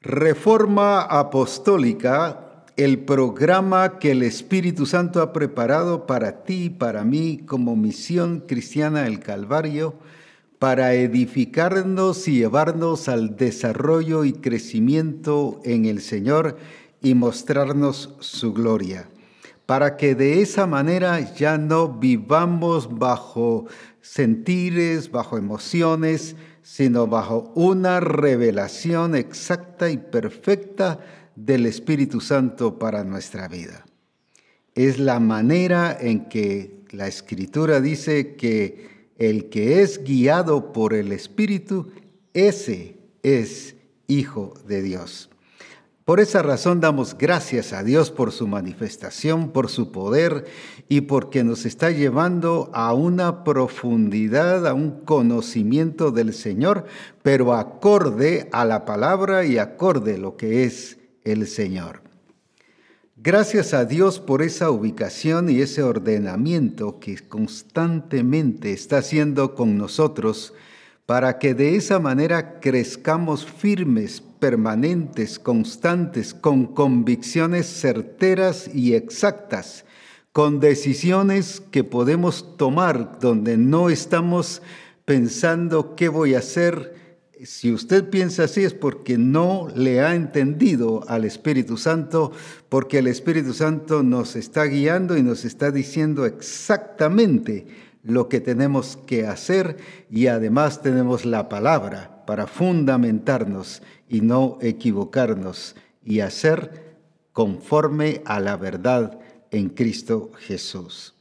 Reforma Apostólica, el programa que el Espíritu Santo ha preparado para ti y para mí como misión cristiana del Calvario, para edificarnos y llevarnos al desarrollo y crecimiento en el Señor y mostrarnos su gloria, para que de esa manera ya no vivamos bajo sentires, bajo emociones, sino bajo una revelación exacta y perfecta del Espíritu Santo para nuestra vida. Es la manera en que la Escritura dice que el que es guiado por el Espíritu, ese es hijo de Dios. Por esa razón damos gracias a Dios por su manifestación, por su poder y porque nos está llevando a una profundidad, a un conocimiento del Señor, pero acorde a la palabra y acorde a lo que es el Señor. Gracias a Dios por esa ubicación y ese ordenamiento que constantemente está haciendo con nosotros para que de esa manera crezcamos firmes, permanentes, constantes, con convicciones certeras y exactas, con decisiones que podemos tomar donde no estamos pensando qué voy a hacer. Si usted piensa así es porque no le ha entendido al Espíritu Santo, porque el Espíritu Santo nos está guiando y nos está diciendo exactamente lo que tenemos que hacer y además tenemos la palabra para fundamentarnos y no equivocarnos y hacer conforme a la verdad en Cristo Jesús.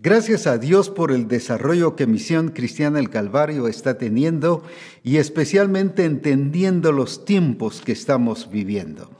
Gracias a Dios por el desarrollo que Misión Cristiana el Calvario está teniendo y especialmente entendiendo los tiempos que estamos viviendo.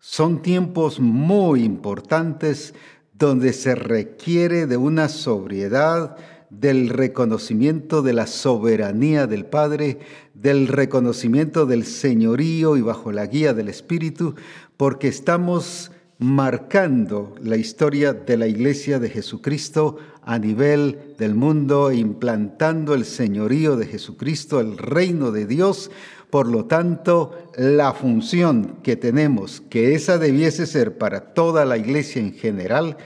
Son tiempos muy importantes donde se requiere de una sobriedad, del reconocimiento de la soberanía del Padre, del reconocimiento del señorío y bajo la guía del Espíritu, porque estamos marcando la historia de la iglesia de Jesucristo a nivel del mundo, implantando el señorío de Jesucristo, el reino de Dios, por lo tanto, la función que tenemos, que esa debiese ser para toda la iglesia en general,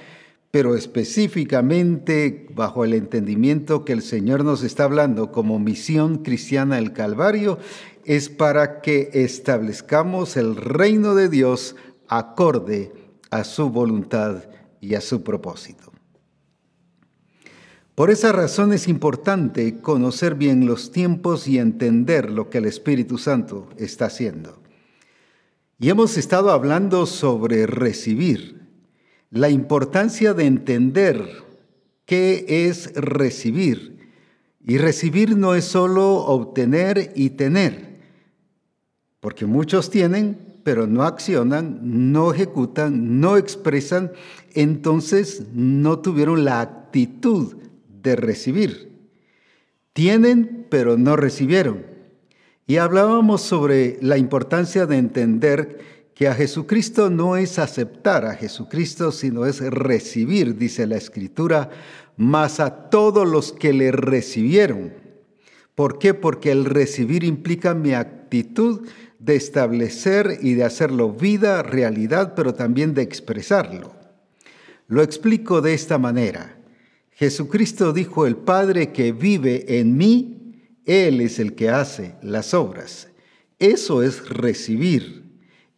pero específicamente bajo el entendimiento que el Señor nos está hablando como misión cristiana del Calvario, es para que establezcamos el reino de Dios acorde a su voluntad y a su propósito. Por esa razón es importante conocer bien los tiempos y entender lo que el Espíritu Santo está haciendo. Y hemos estado hablando sobre recibir, la importancia de entender qué es recibir. Y recibir no es solo obtener y tener, porque muchos tienen, pero no accionan, no ejecutan, no expresan, entonces no tuvieron la actitud de recibir. Tienen, pero no recibieron. Y hablábamos sobre la importancia de entender que a Jesucristo no es aceptar a Jesucristo, sino es recibir, dice la Escritura, más a todos los que le recibieron. ¿Por qué? Porque el recibir implica mi actitud de establecer y de hacerlo vida, realidad, pero también de expresarlo. Lo explico de esta manera. Jesucristo dijo, el Padre que vive en mí, Él es el que hace las obras. Eso es recibir.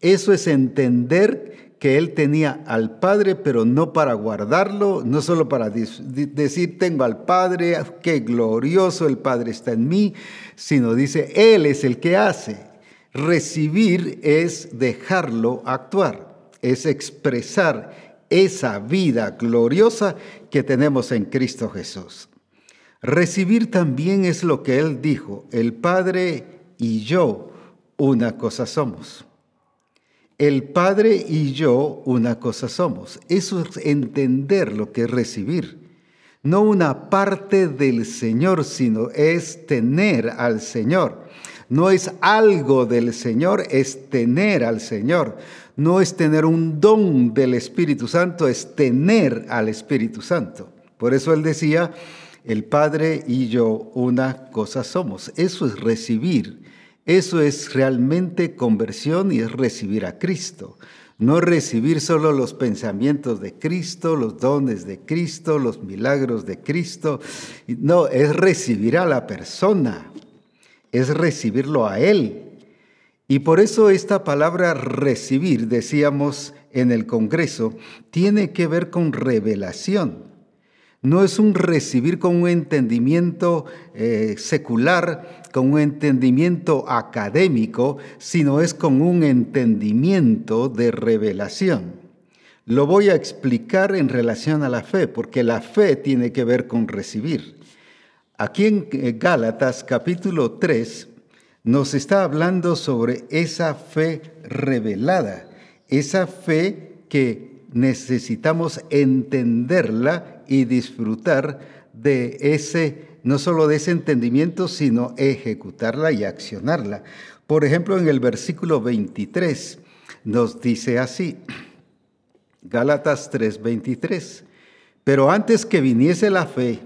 Eso es entender que Él tenía al Padre, pero no para guardarlo, no solo para decir, tengo al Padre, qué glorioso el Padre está en mí, sino dice, Él es el que hace. Recibir es dejarlo actuar, es expresar esa vida gloriosa que tenemos en Cristo Jesús. Recibir también es lo que Él dijo, el Padre y yo una cosa somos. El Padre y yo una cosa somos. Eso es entender lo que es recibir. No una parte del Señor, sino es tener al Señor. No es algo del Señor, es tener al Señor no es tener un don del Espíritu Santo, es tener al Espíritu Santo. Por eso él decía, el Padre y yo una cosa somos. Eso es recibir, Eso es realmente conversión y es recibir a Cristo. No recibir solo los pensamientos de Cristo, los dones de Cristo, los milagros de Cristo. No, es recibir a la persona, es recibirlo a Él. Y por eso esta palabra recibir, decíamos en el Congreso, tiene que ver con revelación. No es un recibir con un entendimiento eh, secular, con un entendimiento académico, sino es con un entendimiento de revelación. Lo voy a explicar en relación a la fe, porque la fe tiene que ver con recibir. Aquí en eh, Gálatas capítulo 3 nos está hablando sobre esa fe revelada, esa fe que necesitamos entenderla y disfrutar de ese, no solo de ese entendimiento, sino ejecutarla y accionarla. Por ejemplo, en el versículo 23 nos dice así, Gálatas 3:23, pero antes que viniese la fe,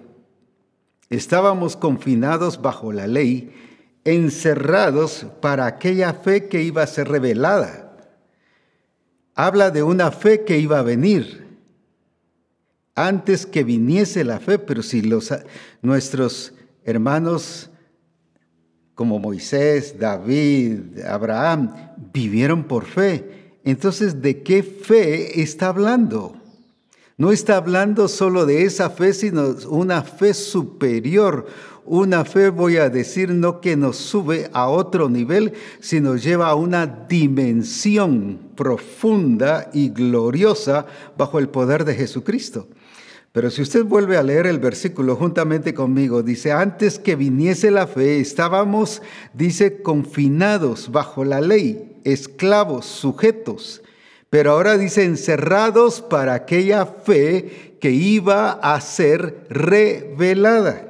estábamos confinados bajo la ley, encerrados para aquella fe que iba a ser revelada. Habla de una fe que iba a venir, antes que viniese la fe, pero si nuestros hermanos como Moisés, David, Abraham, vivieron por fe, entonces ¿de qué fe está hablando? No está hablando solo de esa fe, sino una fe superior, una fe, voy a decir, no que nos sube a otro nivel, sino lleva a una dimensión profunda y gloriosa bajo el poder de Jesucristo. Pero si usted vuelve a leer el versículo juntamente conmigo, dice, antes que viniese la fe, estábamos, dice, confinados bajo la ley, esclavos, sujetos, pero ahora dice, encerrados para aquella fe que iba a ser revelada.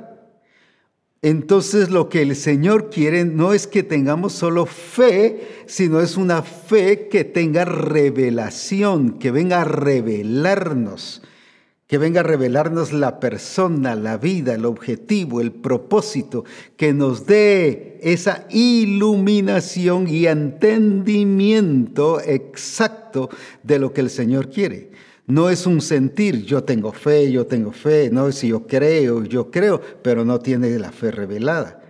Entonces lo que el Señor quiere no es que tengamos solo fe, sino es una fe que tenga revelación, que venga a revelarnos que venga a revelarnos la persona, la vida, el objetivo, el propósito, que nos dé esa iluminación y entendimiento exacto de lo que el Señor quiere. No es un sentir, yo tengo fe, yo tengo fe, no es si yo creo, yo creo, pero no tiene la fe revelada.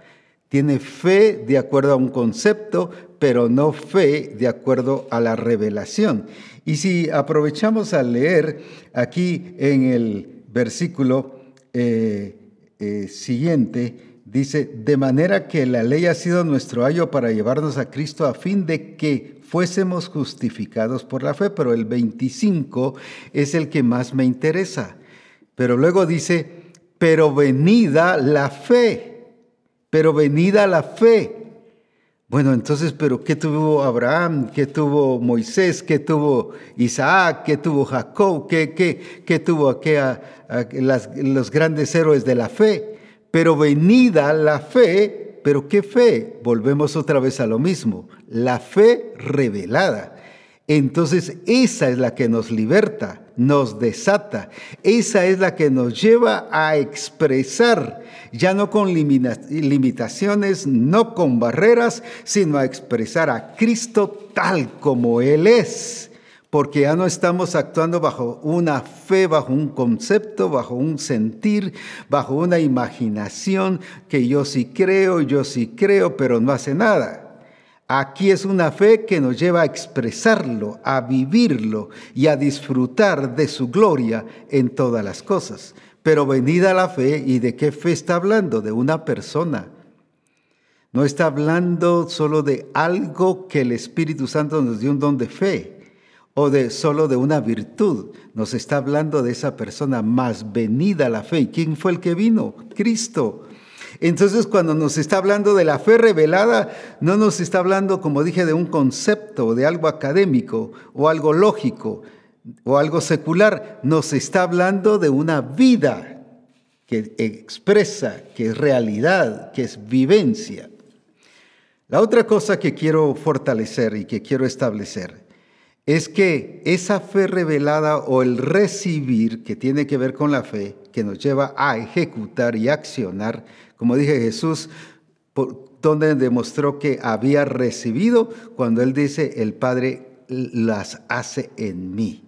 Tiene fe de acuerdo a un concepto, pero no fe de acuerdo a la revelación. Y si aprovechamos a leer aquí en el versículo eh, eh, siguiente, dice, de manera que la ley ha sido nuestro ayo para llevarnos a Cristo a fin de que fuésemos justificados por la fe, pero el 25 es el que más me interesa. Pero luego dice, pero venida la fe, pero venida la fe. Bueno, entonces, pero ¿qué tuvo Abraham? ¿Qué tuvo Moisés? ¿Qué tuvo Isaac? ¿Qué tuvo Jacob? ¿Qué, qué, qué tuvo aquella, los grandes héroes de la fe? Pero venida la fe, pero ¿qué fe? Volvemos otra vez a lo mismo, la fe revelada. Entonces esa es la que nos liberta, nos desata, esa es la que nos lleva a expresar, ya no con limitaciones, no con barreras, sino a expresar a Cristo tal como Él es porque ya no estamos actuando bajo una fe, bajo un concepto, bajo un sentir, bajo una imaginación que yo sí creo, yo sí creo, pero no hace nada. Aquí es una fe que nos lleva a expresarlo, a vivirlo y a disfrutar de su gloria en todas las cosas. Pero venida la fe, ¿y de qué fe está hablando? De una persona. No está hablando solo de algo que el Espíritu Santo nos dio un don de fe o de solo de una virtud. Nos está hablando de esa persona más venida la fe. ¿Y quién fue el que vino? Cristo. Entonces cuando nos está hablando de la fe revelada, no nos está hablando, como dije, de un concepto, de algo académico o algo lógico o algo secular, nos está hablando de una vida que expresa, que es realidad, que es vivencia. La otra cosa que quiero fortalecer y que quiero establecer es que esa fe revelada o el recibir que tiene que ver con la fe, que nos lleva a ejecutar y accionar, como dije Jesús, donde demostró que había recibido cuando él dice, el Padre las hace en mí.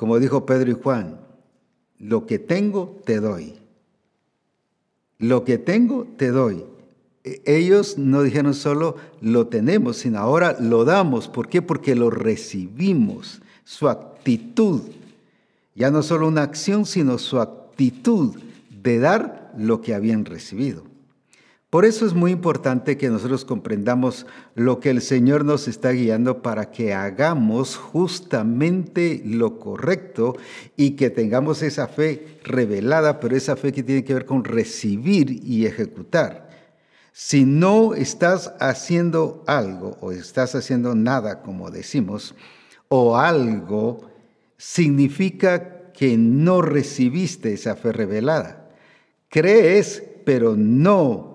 Como dijo Pedro y Juan, lo que tengo te doy. Lo que tengo te doy. E, ellos no dijeron solo lo tenemos, sino ahora lo damos. ¿Por qué? Porque lo recibimos. Su actitud, ya no solo una acción, sino su actitud de dar lo que habían recibido. Por eso es muy importante que nosotros comprendamos lo que el Señor nos está guiando para que hagamos justamente lo correcto y que tengamos esa fe revelada, pero esa fe que tiene que ver con recibir y ejecutar. Si no estás haciendo algo o estás haciendo nada, como decimos, o algo, significa que no recibiste esa fe revelada. Crees, pero no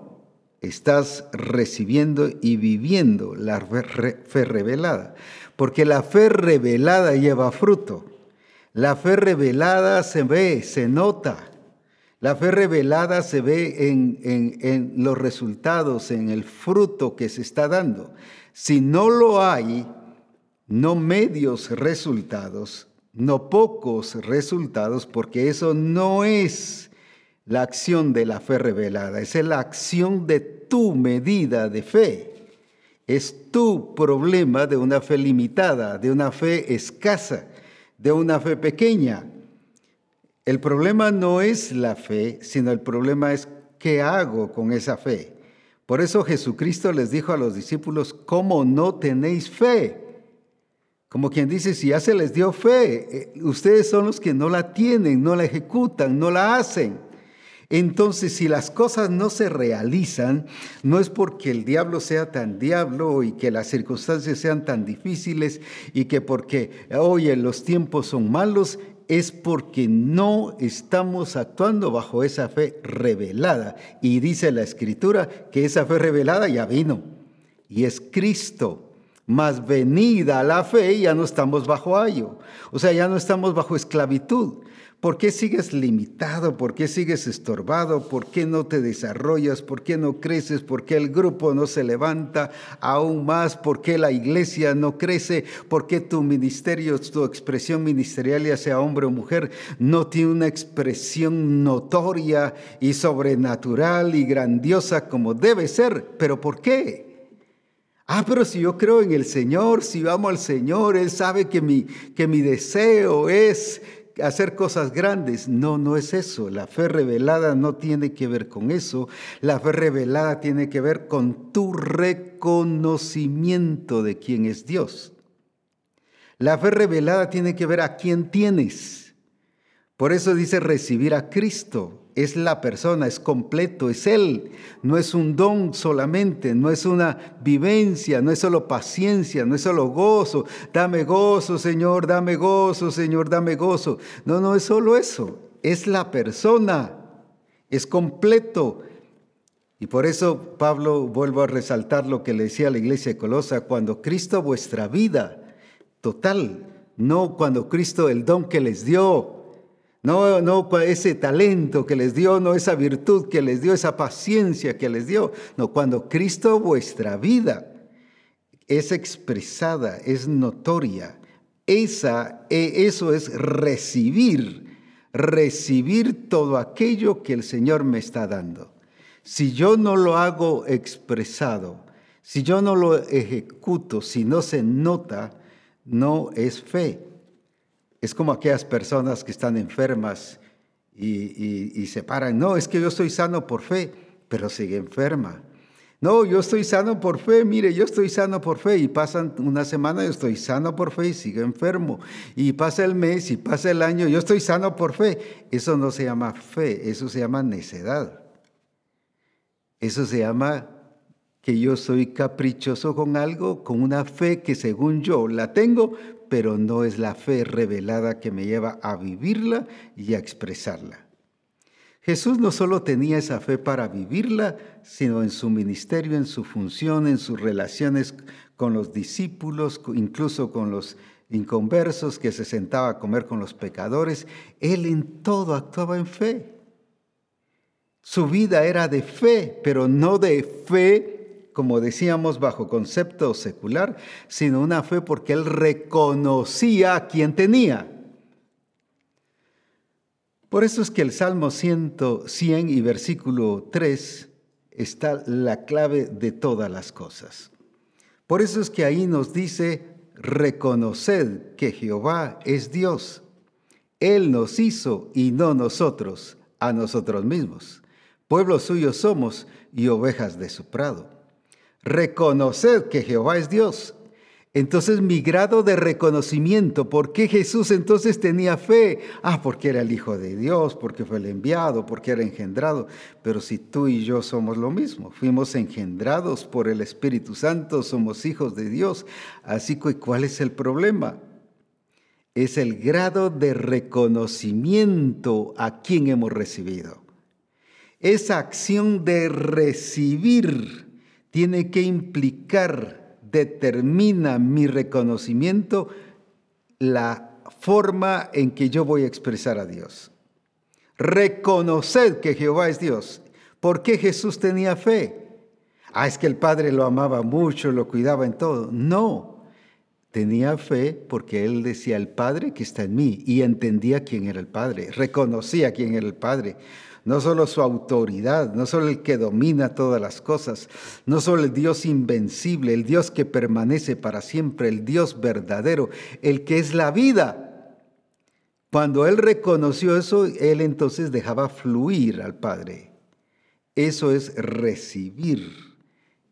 estás recibiendo y viviendo la fe revelada. Porque la fe revelada lleva fruto. La fe revelada se ve, se nota. La fe revelada se ve en, en, los resultados, en el fruto que se está dando. Si no lo hay, no medios resultados, no pocos resultados, porque eso no es la acción de la fe revelada, es la acción de tu medida de fe. Es tu problema de una fe limitada, de una fe escasa, de una fe pequeña. El problema no es la fe, sino el problema es qué hago con esa fe. Por eso Jesucristo les dijo a los discípulos, ¿cómo no tenéis fe? Como quien dice, si ya se les dio fe, eh, ustedes son los que no la tienen, no la ejecutan, no la hacen. Entonces, si las cosas no se realizan, no es porque el diablo sea tan diablo y que las circunstancias sean tan difíciles y que porque, oye, los tiempos son malos, es porque no estamos actuando bajo esa fe revelada. Y dice la escritura que esa fe revelada ya vino y es Cristo. Más venida la fe, ya no estamos bajo ayo. O sea, ya no estamos bajo esclavitud. ¿Por qué sigues limitado? ¿Por qué sigues estorbado? ¿Por qué no te desarrollas? ¿Por qué no creces? ¿Por qué el grupo no se levanta aún más? ¿Por qué la iglesia no crece? ¿Por qué tu ministerio, tu expresión ministerial, ya sea hombre o mujer, no tiene una expresión notoria y sobrenatural y grandiosa como debe ser? ¿Pero por qué? Ah, pero si yo creo en el Señor, si amo al Señor, Él sabe que mi, que mi deseo es hacer cosas grandes. No, no es eso. La fe revelada no tiene que ver con eso. La fe revelada tiene que ver con tu reconocimiento de quién es Dios. La fe revelada tiene que ver a quién tienes. Por eso dice recibir a Cristo es la persona, es completo, es Él. No es un don solamente, no es una vivencia, no es solo paciencia, no es solo gozo. Dame gozo, Señor, dame gozo, Señor, dame gozo. No, no es solo eso, es la persona, es completo. Y por eso Pablo vuelvo a resaltar lo que le decía a la iglesia de Colosa, cuando Cristo vuestra vida total, no cuando Cristo el don que les dio, no, no ese talento que les dio, no esa virtud que les dio, esa paciencia que les dio. No, cuando Cristo vuestra vida es expresada, es notoria, esa, e, eso es recibir, recibir todo aquello que el Señor me está dando. Si yo no lo hago expresado, si yo no lo ejecuto, si no se nota, no es fe. Es como aquellas personas que están enfermas y, se paran. No, es que yo estoy sano por fe, pero sigue enferma. No, yo estoy sano por fe, mire, yo estoy sano por fe y pasan una semana, yo estoy sano por fe y sigo enfermo. Y pasa el mes y pasa el año, yo estoy sano por fe. Eso no se llama fe, eso se llama necedad. Eso se llama que yo soy caprichoso con algo, con una fe que según yo la tengo, pero no es la fe revelada que me lleva a vivirla y a expresarla. Jesús no solo tenía esa fe para vivirla, sino en su ministerio, en su función, en sus relaciones con los discípulos, incluso con los inconversos que se sentaba a comer con los pecadores. Él en todo actuaba en fe. Su vida era de fe, pero no de fe, como decíamos, bajo concepto secular, sino una fe porque él reconocía a quien tenía. Por eso es que el Salmo 100, 100 y versículo 3 está la clave de todas las cosas. Por eso es que ahí nos dice, reconoced que Jehová es Dios. Él nos hizo y no nosotros a nosotros mismos. Pueblo suyo somos y ovejas de su prado. Reconoced que Jehová es Dios. Entonces mi grado de reconocimiento, ¿por qué Jesús entonces tenía fe? Ah, porque era el Hijo de Dios, porque fue el enviado, porque era engendrado. Pero si tú y yo somos lo mismo, fuimos engendrados por el Espíritu Santo, somos hijos de Dios. Así que, ¿cuál es el problema? Es el grado de reconocimiento a quien hemos recibido. Esa acción de recibir tiene que implicar, determina mi reconocimiento, la forma en que yo voy a expresar a Dios. Reconoced que Jehová es Dios. ¿Por qué Jesús tenía fe? Ah, es que el Padre lo amaba mucho, lo cuidaba en todo. No, tenía fe porque él decía el Padre que está en mí y entendía quién era el Padre, reconocía quién era el Padre no solo su autoridad, no solo el que domina todas las cosas, no solo el Dios invencible, el Dios que permanece para siempre, el Dios verdadero, el que es la vida. Cuando él reconoció eso, él entonces dejaba fluir al Padre. Eso es recibir,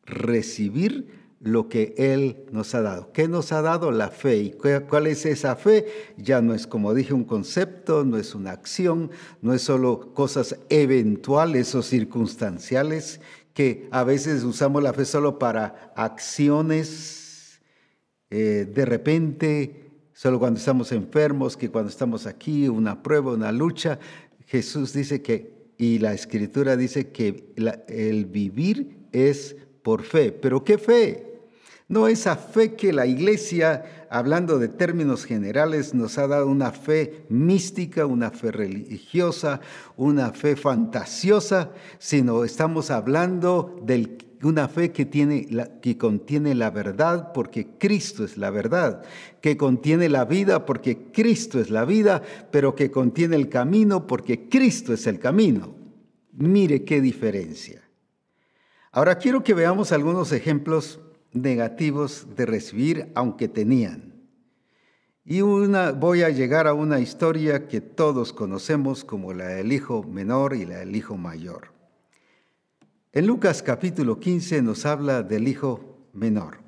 recibir lo que Él nos ha dado. ¿Qué nos ha dado? La fe. ¿Y cuál es esa fe? Ya no es, como dije, un concepto, no es una acción, no es solo cosas eventuales o circunstanciales, que a veces usamos la fe solo para acciones eh, de repente, solo cuando estamos enfermos, que cuando estamos aquí, una prueba, una lucha. Jesús dice que, y la escritura dice que el vivir es por fe. ¿Pero qué fe? No esa fe que la iglesia, hablando de términos generales, nos ha dado una fe mística, una fe religiosa, una fe fantasiosa, sino estamos hablando de una fe que, tiene, que contiene la verdad porque Cristo es la verdad, que contiene la vida porque Cristo es la vida, pero que contiene el camino porque Cristo es el camino. Mire qué diferencia. Ahora quiero que veamos algunos ejemplos negativos de recibir, aunque tenían. Y una, voy a llegar a una historia que todos conocemos como la del hijo menor y la del hijo mayor. En Lucas capítulo 15 nos habla del hijo menor.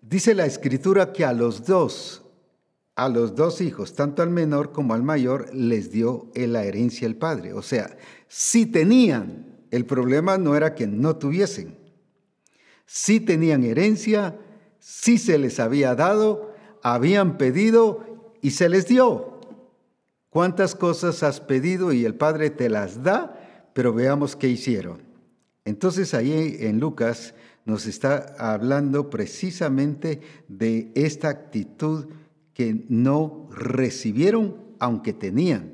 Dice la escritura que a los dos, a los dos hijos, tanto al menor como al mayor, les dio la herencia el padre. O sea, si tenían, el problema no era que no tuviesen, sí tenían herencia, sí se les había dado, habían pedido y se les dio. ¿Cuántas cosas has pedido y el Padre te las da? Pero veamos qué hicieron. Entonces ahí en Lucas nos está hablando precisamente de esta actitud que no recibieron aunque tenían.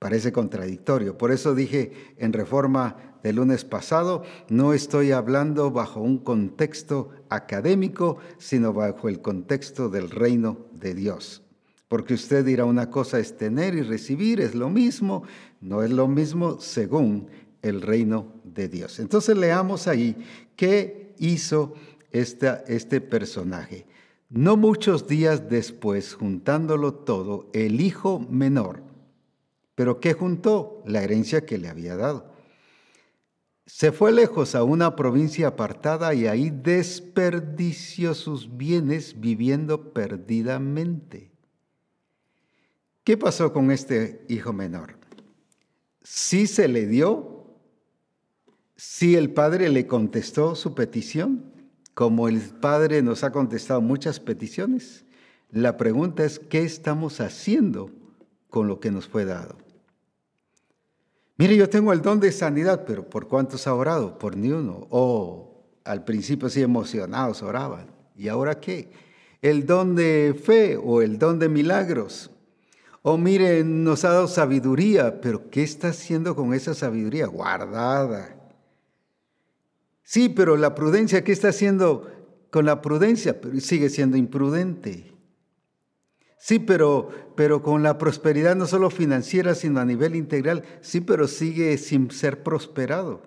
Parece contradictorio. Por eso dije en reforma del lunes pasado, no estoy hablando bajo un contexto académico, sino bajo el contexto del reino de Dios. Porque usted dirá una cosa es tener y recibir, es lo mismo, no es lo mismo según el reino de Dios. Entonces leamos ahí qué hizo este personaje. No muchos días después, juntándolo todo, el hijo menor, pero ¿qué juntó? La herencia que le había dado. Se fue lejos a una provincia apartada y ahí desperdició sus bienes viviendo perdidamente. ¿Qué pasó con este hijo menor? ¿Sí se le dio? ¿Sí el padre le contestó su petición? Como el padre nos ha contestado muchas peticiones. La pregunta es, ¿qué estamos haciendo con lo que nos fue dado? Mire, yo tengo el don de sanidad, pero ¿por cuántos ha orado? Por ni uno. O al principio sí emocionados oraban. ¿Y ahora qué? El don de fe o el don de milagros. O mire, nos ha dado sabiduría, pero ¿qué está haciendo con esa sabiduría? Guardada. Sí, pero la prudencia, ¿qué está haciendo con la prudencia? Pero sigue siendo imprudente. Sí, pero, pero con la prosperidad no solo financiera, sino a nivel integral. Sí, pero sigue sin ser prosperado.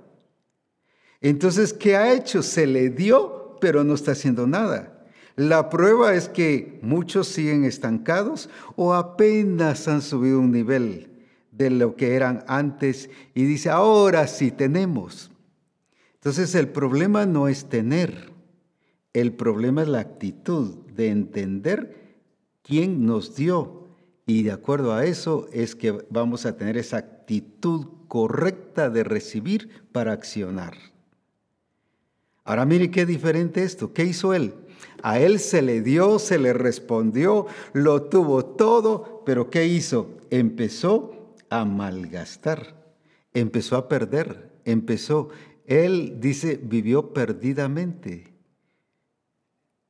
Entonces, ¿qué ha hecho? Se le dio, pero no está haciendo nada. La prueba es que muchos siguen estancados o apenas han subido un nivel de lo que eran antes y dice, ahora sí tenemos. Entonces el problema no es tener, el problema es la actitud de entender quién nos dio y de acuerdo a eso es que vamos a tener esa actitud correcta de recibir para accionar. Ahora mire qué diferente esto. ¿Qué hizo él? A él se le dio, se le respondió, lo tuvo todo, pero ¿qué hizo? Empezó a malgastar, empezó a perder, empezó, él dice, vivió perdidamente.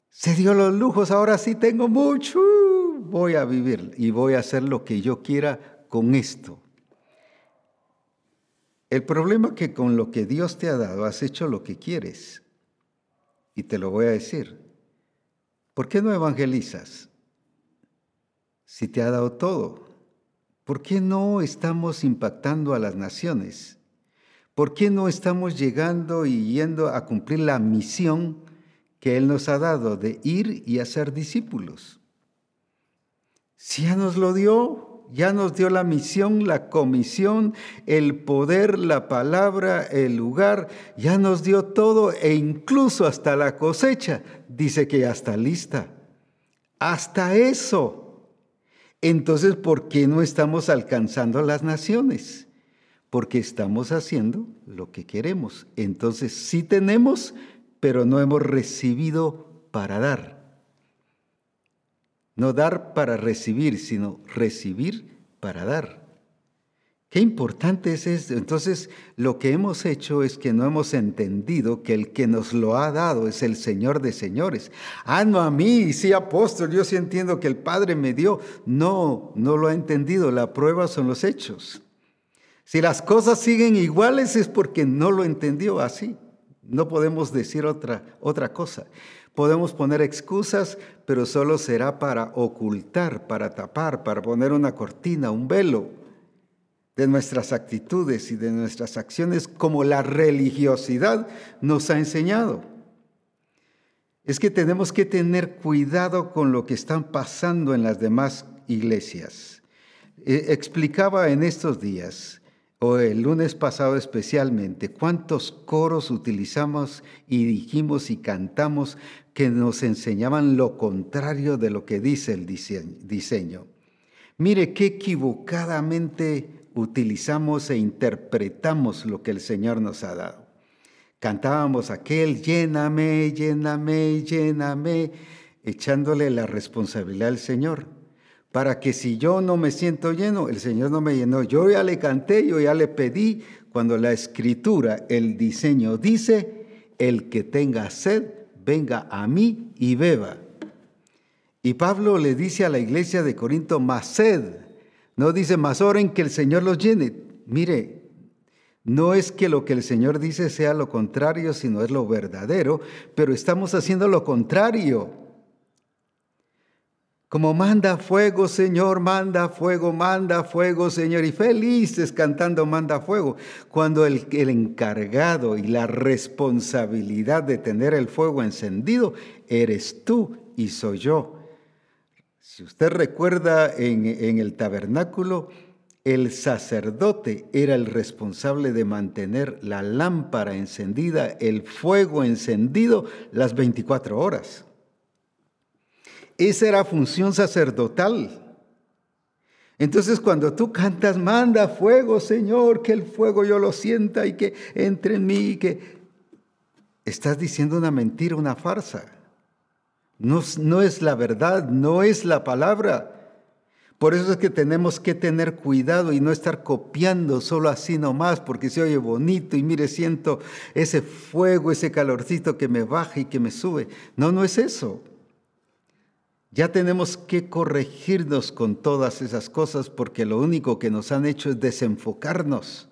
Se dio los lujos, ahora sí tengo mucho, voy a vivir y voy a hacer lo que yo quiera con esto. El problema es que con lo que Dios te ha dado has hecho lo que quieres. Y te lo voy a decir. ¿Por qué no evangelizas? Si te ha dado todo. ¿Por qué no estamos impactando a las naciones? ¿Por qué no estamos llegando y yendo a cumplir la misión que Él nos ha dado de ir y hacer discípulos? Si ya nos lo dio, ya nos dio la misión, la comisión, el poder, la palabra, el lugar, ya nos dio todo e incluso hasta la cosecha. Dice que ya está lista. Hasta eso. Entonces, ¿por qué no estamos alcanzando las naciones? Porque estamos haciendo lo que queremos. Entonces, sí tenemos, pero no hemos recibido para dar. No dar para recibir, sino recibir para dar. Qué importante es esto. Entonces, lo que hemos hecho es que no hemos entendido que el que nos lo ha dado es el Señor de señores. Ah, no a mí, sí, apóstol, yo sí entiendo que el Padre me dio. No, no lo ha entendido. La prueba son los hechos. Si las cosas siguen iguales es porque no lo entendió así. No podemos decir otra, otra cosa. Podemos poner excusas, pero solo será para ocultar, para tapar, para poner una cortina, un velo de nuestras actitudes y de nuestras acciones como la religiosidad nos ha enseñado. Es que tenemos que tener cuidado con lo que están pasando en las demás iglesias. Eh, explicaba en estos días, o el lunes pasado especialmente, cuántos coros utilizamos y dijimos y cantamos que nos enseñaban lo contrario de lo que dice el diseño. Mire qué equivocadamente utilizamos e interpretamos lo que el Señor nos ha dado. Cantábamos aquel, lléname, lléname, lléname, echándole la responsabilidad al Señor, para que si yo no me siento lleno, el Señor no me llenó. Yo ya le canté, yo ya le pedí, cuando la escritura, el diseño dice, el que tenga sed, venga a mí y beba. Y Pablo le dice a la iglesia de Corinto, más sed. No dice, más oren que el Señor los llene. Mire, no es que lo que el Señor dice sea lo contrario, sino es lo verdadero, pero estamos haciendo lo contrario. Como manda fuego, Señor, manda fuego, manda fuego, Señor. Y felices cantando manda fuego. Cuando el, el, encargado y la responsabilidad de tener el fuego encendido eres tú y soy yo. Si usted recuerda en, en el tabernáculo, el sacerdote era el responsable de mantener la lámpara encendida, el fuego encendido las 24 horas. Esa era función sacerdotal. Entonces cuando tú cantas, manda fuego, Señor, que el fuego yo lo sienta y que entre en mí, que estás diciendo una mentira, una farsa. No, no es la verdad, no es la palabra. Por eso es que tenemos que tener cuidado y no estar copiando solo así nomás, porque se oye bonito y mire, siento ese fuego, ese calorcito que me baja y que me sube. No, no es eso. Ya tenemos que corregirnos con todas esas cosas porque lo único que nos han hecho es desenfocarnos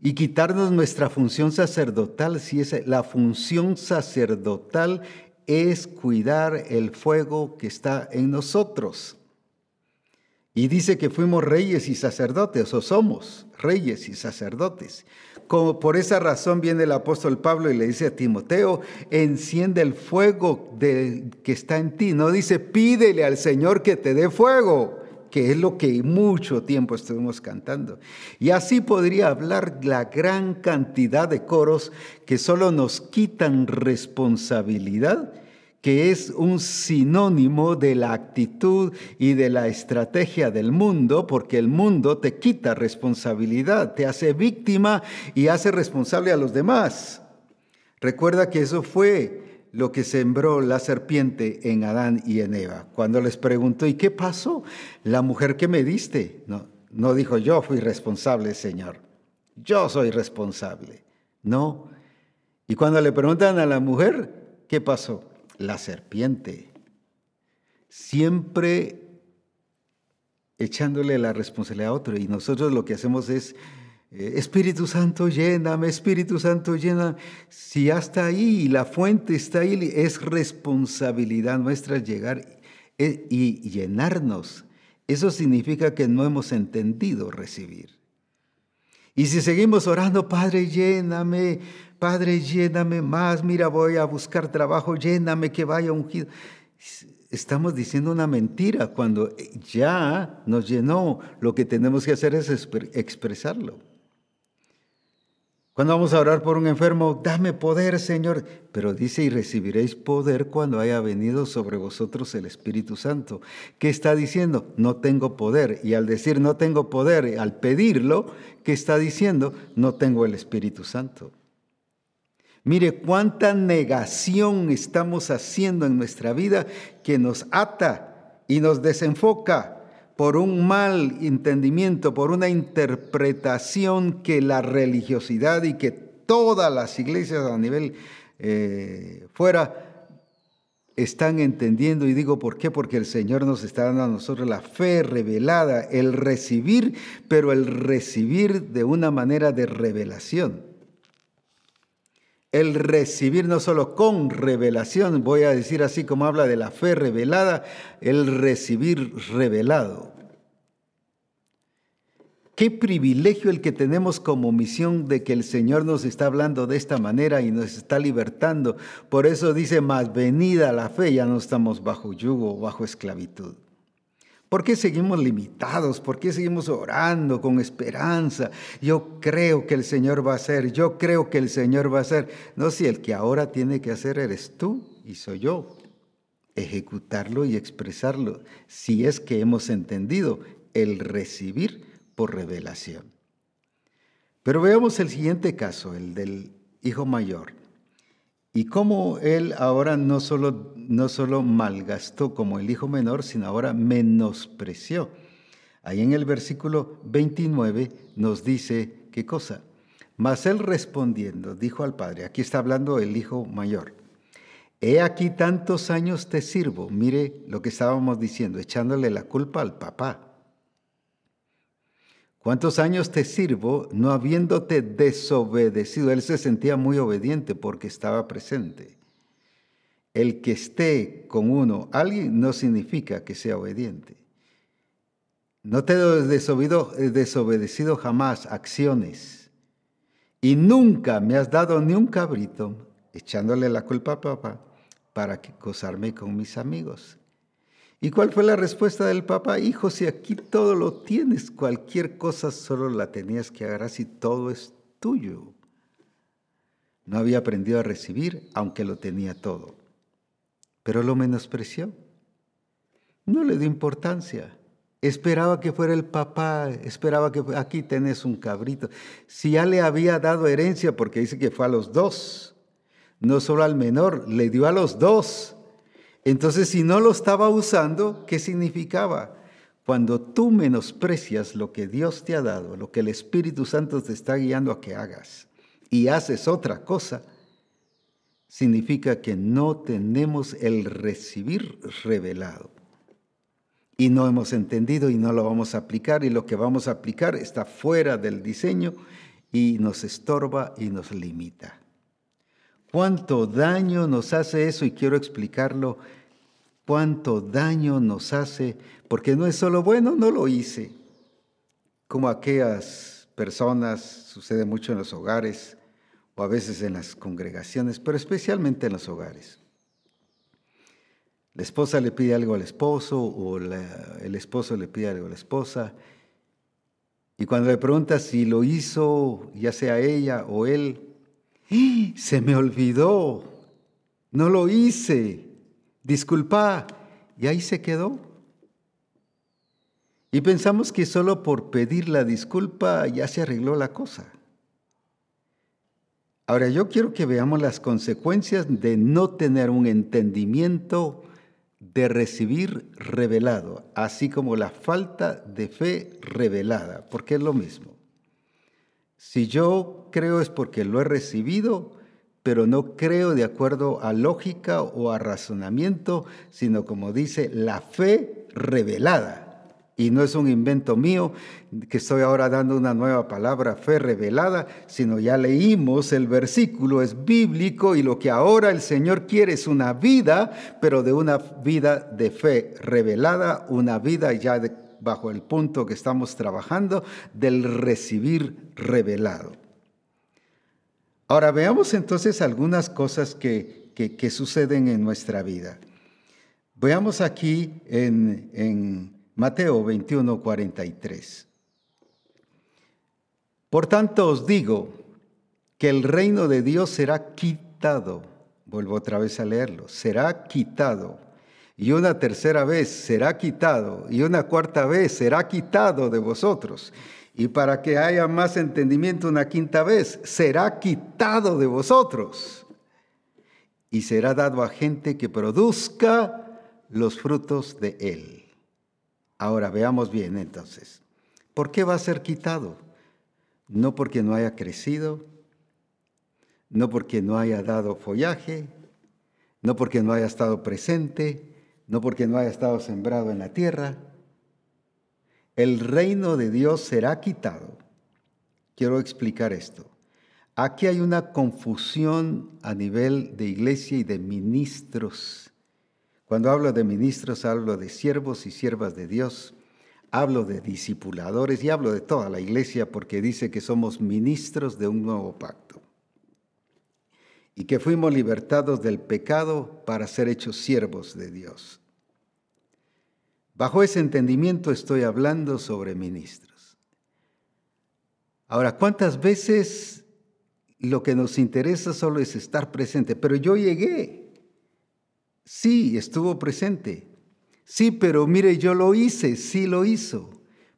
y quitarnos nuestra función sacerdotal. Si es la función sacerdotal es cuidar el fuego que está en nosotros. Y dice que fuimos reyes y sacerdotes, o somos reyes y sacerdotes. Como por esa razón viene el apóstol Pablo y le dice a Timoteo, enciende el fuego que está en ti. No dice, pídele al Señor que te dé fuego que es lo que mucho tiempo estuvimos cantando. Y así podría hablar la gran cantidad de coros que solo nos quitan responsabilidad, que es un sinónimo de la actitud y de la estrategia del mundo, porque el mundo te quita responsabilidad, te hace víctima y hace responsable a los demás. Recuerda que eso fue lo que sembró la serpiente en Adán y en Eva. Cuando les preguntó, ¿y qué pasó? La mujer que me diste. No, no dijo, yo fui responsable, Señor. Yo soy responsable. No. Y cuando le preguntan a la mujer, ¿qué pasó? La serpiente. Siempre echándole la responsabilidad a otro. Y nosotros lo que hacemos es eh, Espíritu Santo, lléname, Espíritu Santo, llena. Si hasta ahí la fuente está ahí, es responsabilidad nuestra llegar eh, y llenarnos. Eso significa que no hemos entendido recibir. Y si seguimos orando, Padre, lléname, Padre, lléname más, mira, voy a buscar trabajo, lléname, que vaya ungido. Estamos diciendo una mentira cuando ya nos llenó. Lo que tenemos que hacer es expresarlo. Cuando vamos a orar por un enfermo, dame poder, Señor. Pero dice, y recibiréis poder cuando haya venido sobre vosotros el Espíritu Santo. ¿Qué está diciendo? No tengo poder. Y al decir no tengo poder, al pedirlo, ¿qué está diciendo? No tengo el Espíritu Santo. Mire cuánta negación estamos haciendo en nuestra vida que nos ata y nos desenfoca por un mal entendimiento, por una interpretación que la religiosidad y que todas las iglesias a nivel eh, fuera están entendiendo. Y digo, ¿por qué? Porque el Señor nos está dando a nosotros la fe revelada, el recibir, pero el recibir de una manera de revelación. El recibir no solo con revelación, voy a decir así como habla de la fe revelada, el recibir revelado. Qué privilegio el que tenemos como misión de que el Señor nos está hablando de esta manera y nos está libertando. Por eso dice, más venida la fe, ya no estamos bajo yugo, bajo esclavitud. ¿Por qué seguimos limitados? ¿Por qué seguimos orando con esperanza? Yo creo que el Señor va a hacer, yo creo que el Señor va a hacer. No, si el que ahora tiene que hacer eres tú y soy yo. Ejecutarlo y expresarlo, si es que hemos entendido el recibir por revelación. Pero veamos el siguiente caso, el del hijo mayor. Y cómo él ahora no solo, no solo malgastó como el hijo menor, sino ahora menospreció. Ahí en el versículo 29 nos dice qué cosa. Mas él respondiendo dijo al padre, aquí está hablando el hijo mayor, he aquí tantos años te sirvo, mire lo que estábamos diciendo, echándole la culpa al papá. ¿Cuántos años te sirvo no habiéndote desobedecido? Él se sentía muy obediente porque estaba presente. El que esté con uno, alguien, no significa que sea obediente. No te he desobedecido jamás acciones. Y nunca me has dado ni un cabrito, echándole la culpa a papá, para gozarme con mis amigos. ¿Y cuál fue la respuesta del Papa? Hijo, si aquí todo lo tienes, cualquier cosa solo la tenías que agarrar si todo es tuyo. No había aprendido a recibir, aunque lo tenía todo. Pero lo menospreció. No le dio importancia. Esperaba que fuera el papá, esperaba que aquí tenés un cabrito. Si ya le había dado herencia, porque dice que fue a los dos, no solo al menor, le dio a los dos. Entonces, si no lo estaba usando, ¿qué significaba? Cuando tú menosprecias lo que Dios te ha dado, lo que el Espíritu Santo te está guiando a que hagas, y haces otra cosa, significa que no tenemos el recibir revelado. Y no hemos entendido y no lo vamos a aplicar y lo que vamos a aplicar está fuera del diseño y nos estorba y nos limita. ¿Cuánto daño nos hace eso? Y quiero explicarlo. ¿Cuánto daño nos hace? Porque no es solo bueno, no lo hice. Como aquellas personas, sucede mucho en los hogares, o a veces en las congregaciones, pero especialmente en los hogares. La esposa le pide algo al esposo o el esposo le pide algo a la esposa. Y cuando le pregunta si lo hizo, ya sea ella o él, ¡Ah! se me olvidó, no lo hice, disculpa. Y ahí se quedó. Y pensamos que solo por pedir la disculpa ya se arregló la cosa. Ahora yo quiero que veamos las consecuencias de no tener un entendimiento de recibir revelado, así como la falta de fe revelada, porque es lo mismo. Si yo creo es porque lo he recibido, pero no creo de acuerdo a lógica o a razonamiento, sino como dice, la fe revelada. Y no es un invento mío, que estoy ahora dando una nueva palabra, fe revelada, sino ya leímos el versículo, es bíblico y lo que ahora el Señor quiere es una vida, pero de una vida de fe revelada, una vida ya bajo el punto que estamos trabajando del recibir revelado. Ahora veamos entonces algunas cosas que, que, suceden en nuestra vida. Veamos aquí en, en Mateo 21, 43. Por tanto os digo que el reino de Dios será quitado. Vuelvo otra vez a leerlo. Será quitado. Y una tercera vez será quitado. Y una cuarta vez será quitado de vosotros. Y para que haya más entendimiento una quinta vez, será quitado de vosotros. Y será dado a gente que produzca los frutos de él. Ahora veamos bien entonces. ¿Por qué va a ser quitado? No porque no haya crecido, no porque no haya dado follaje, no porque no haya estado presente, no porque no haya estado sembrado en la tierra. El reino de Dios será quitado. Quiero explicar esto. Aquí hay una confusión a nivel de iglesia y de ministros cuando hablo de ministros, hablo de siervos y siervas de Dios. Hablo de discipuladores y hablo de toda la iglesia porque dice que somos ministros de un nuevo pacto. Y que fuimos libertados del pecado para ser hechos siervos de Dios. Bajo ese entendimiento estoy hablando sobre ministros. Ahora, ¿cuántas veces lo que nos interesa solo es estar presente? Pero yo llegué. Sí, estuvo presente. Sí, pero mire, yo lo hice, sí lo hizo.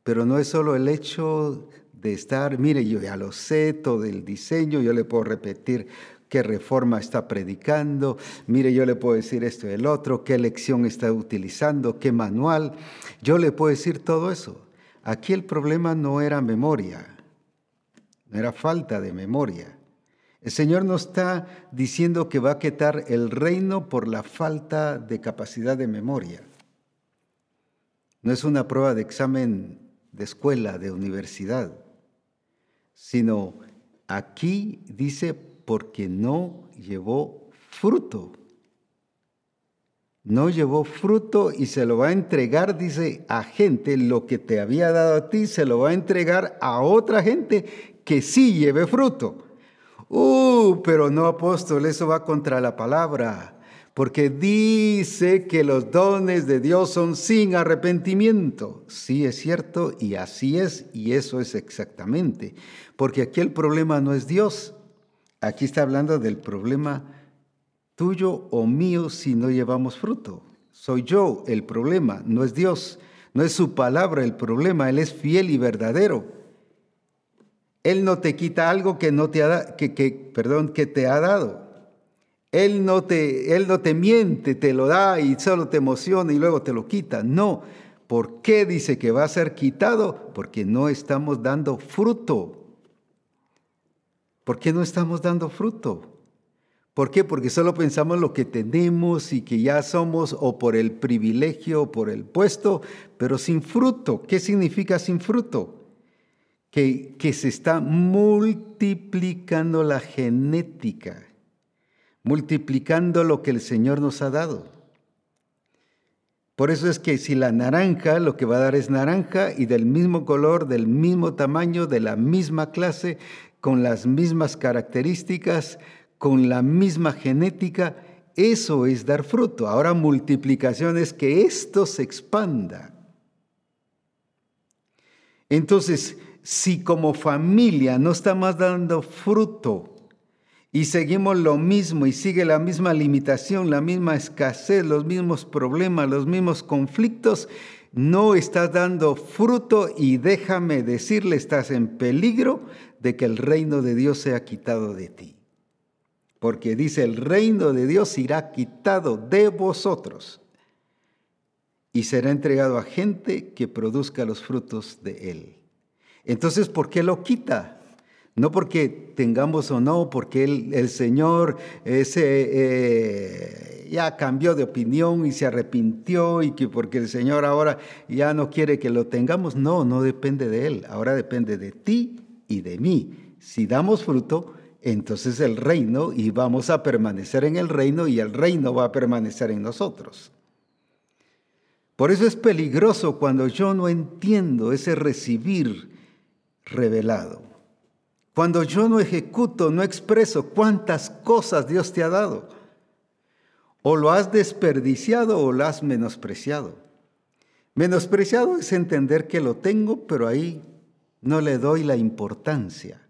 Pero no es solo el hecho de estar, mire, yo ya lo sé, todo el diseño, yo le puedo repetir qué reforma está predicando, mire, yo le puedo decir esto y el otro, qué lección está utilizando, qué manual, yo le puedo decir todo eso. Aquí el problema no era memoria, no era falta de memoria. El Señor no está diciendo que va a quitar el reino por la falta de capacidad de memoria. No es una prueba de examen de escuela, de universidad, sino aquí dice porque no llevó fruto. No llevó fruto y se lo va a entregar, dice, a gente, lo que te había dado a ti, se lo va a entregar a otra gente que sí lleve fruto. Uh, pero no apóstol, eso va contra la palabra, porque dice que los dones de Dios son sin arrepentimiento. Sí es cierto y así es, y eso es exactamente, porque aquí el problema no es Dios, aquí está hablando del problema tuyo o mío si no llevamos fruto. Soy yo el problema, no es Dios, no es su palabra el problema, Él es fiel y verdadero. Él no te quita algo que, no te ha, que, que, perdón, que te ha dado. Él no, te, él no te miente, te lo da y solo te emociona y luego te lo quita. No. ¿Por qué dice que va a ser quitado? Porque no estamos dando fruto. ¿Por qué no estamos dando fruto? ¿Por qué? Porque solo pensamos lo que tenemos y que ya somos o por el privilegio o por el puesto, pero sin fruto. ¿Qué significa sin fruto? Que, que se está multiplicando la genética, multiplicando lo que el Señor nos ha dado. Por eso es que si la naranja lo que va a dar es naranja y del mismo color, del mismo tamaño, de la misma clase, con las mismas características, con la misma genética, eso es dar fruto. Ahora multiplicación es que esto se expanda. Entonces, si como familia no estamos dando fruto y seguimos lo mismo y sigue la misma limitación, la misma escasez, los mismos problemas, los mismos conflictos, no estás dando fruto y déjame decirle, estás en peligro de que el reino de Dios sea quitado de ti porque dice, el reino de Dios irá quitado de vosotros y será entregado a gente que produzca los frutos de él. Entonces, ¿por qué lo quita? No porque tengamos o no, porque el, Señor eh, ya cambió de opinión y se arrepintió y que porque el Señor ahora ya no quiere que lo tengamos. No, no depende de Él. Ahora depende de ti y de mí. Si damos fruto, entonces el reino y vamos a permanecer en el reino y el reino va a permanecer en nosotros. Por eso es peligroso cuando yo no entiendo ese recibir revelado. Cuando yo no ejecuto, no expreso cuántas cosas Dios te ha dado. O lo has desperdiciado o lo has menospreciado. Menospreciado es entender que lo tengo, pero ahí no le doy la importancia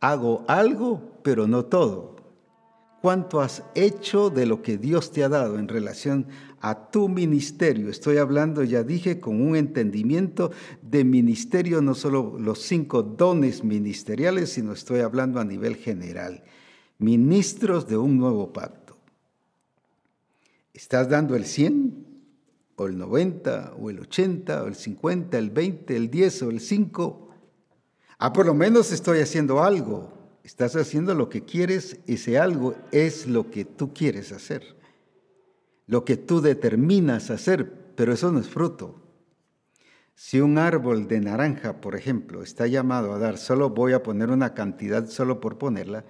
hago algo, pero no todo. ¿Cuánto has hecho de lo que Dios te ha dado en relación a tu ministerio? Estoy hablando, ya dije, con un entendimiento de ministerio, no solo los cinco dones ministeriales, sino estoy hablando a nivel general. Ministros de un nuevo pacto. ¿Estás dando el 100 o el 90 o el 80 o el 50, el 20, el 10 o el 5? Ah, por lo menos estoy haciendo algo. Estás haciendo lo que quieres, ese algo es lo que tú quieres hacer. Lo que tú determinas hacer, pero eso no es fruto. Si un árbol de naranja, por ejemplo, está llamado a dar, solo voy a poner una cantidad, solo por ponerla,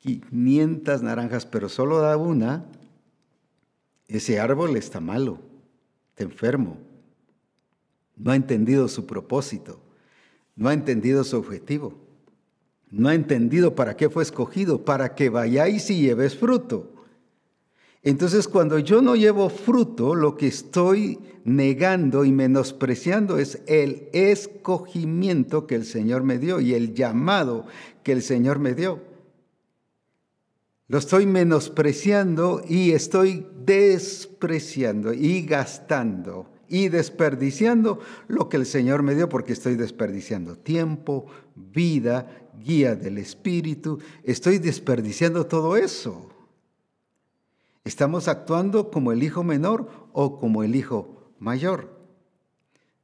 500 naranjas, pero solo da una, ese árbol está malo, está enfermo, no ha entendido su propósito no ha entendido su objetivo. No ha entendido para qué fue escogido, para que vayáis y lleves fruto. Entonces, cuando yo no llevo fruto, lo que estoy negando y menospreciando es el escogimiento que el Señor me dio y el llamado que el Señor me dio. Lo estoy menospreciando y estoy despreciando y gastando y desperdiciando lo que el Señor me dio porque estoy desperdiciando tiempo, vida, guía del Espíritu, estoy desperdiciando todo eso. Estamos actuando como el hijo menor o como el hijo mayor.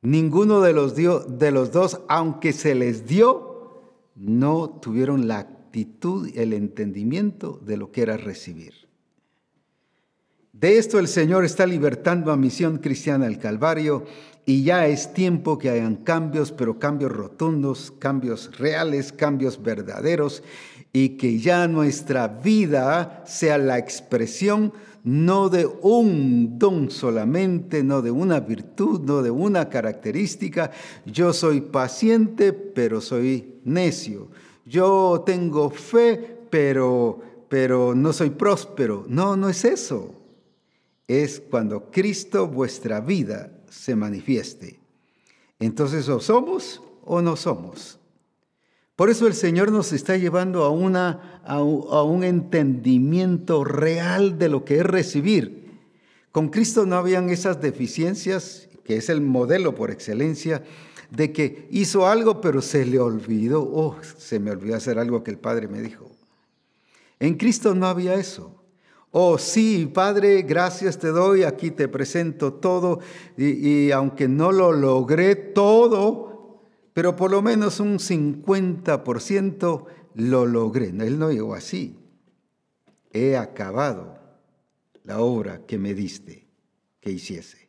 Ninguno de los, dos, aunque se les dio, no tuvieron la actitud, el entendimiento de lo que era recibir. De esto el Señor está libertando a Misión Cristiana al Calvario y ya es tiempo que hayan cambios, pero cambios rotundos, cambios reales, cambios verdaderos y que ya nuestra vida sea la expresión no de un don solamente, no de una virtud, no de una característica. Yo soy paciente, pero soy necio. Yo tengo fe, pero, pero no soy próspero. No, no es eso es cuando Cristo vuestra vida se manifieste. Entonces o somos o no somos. Por eso el Señor nos está llevando a, una, a, un entendimiento real de lo que es recibir. Con Cristo no habían esas deficiencias, que es el modelo por excelencia, de que hizo algo pero se le olvidó, oh, se me olvidó hacer algo que el Padre me dijo. En Cristo no había eso. Oh sí, Padre, gracias te doy, aquí te presento todo y, aunque no lo logré todo, pero por lo menos un 50% lo logré. Él no llegó así. he acabado la obra que me diste que hiciese.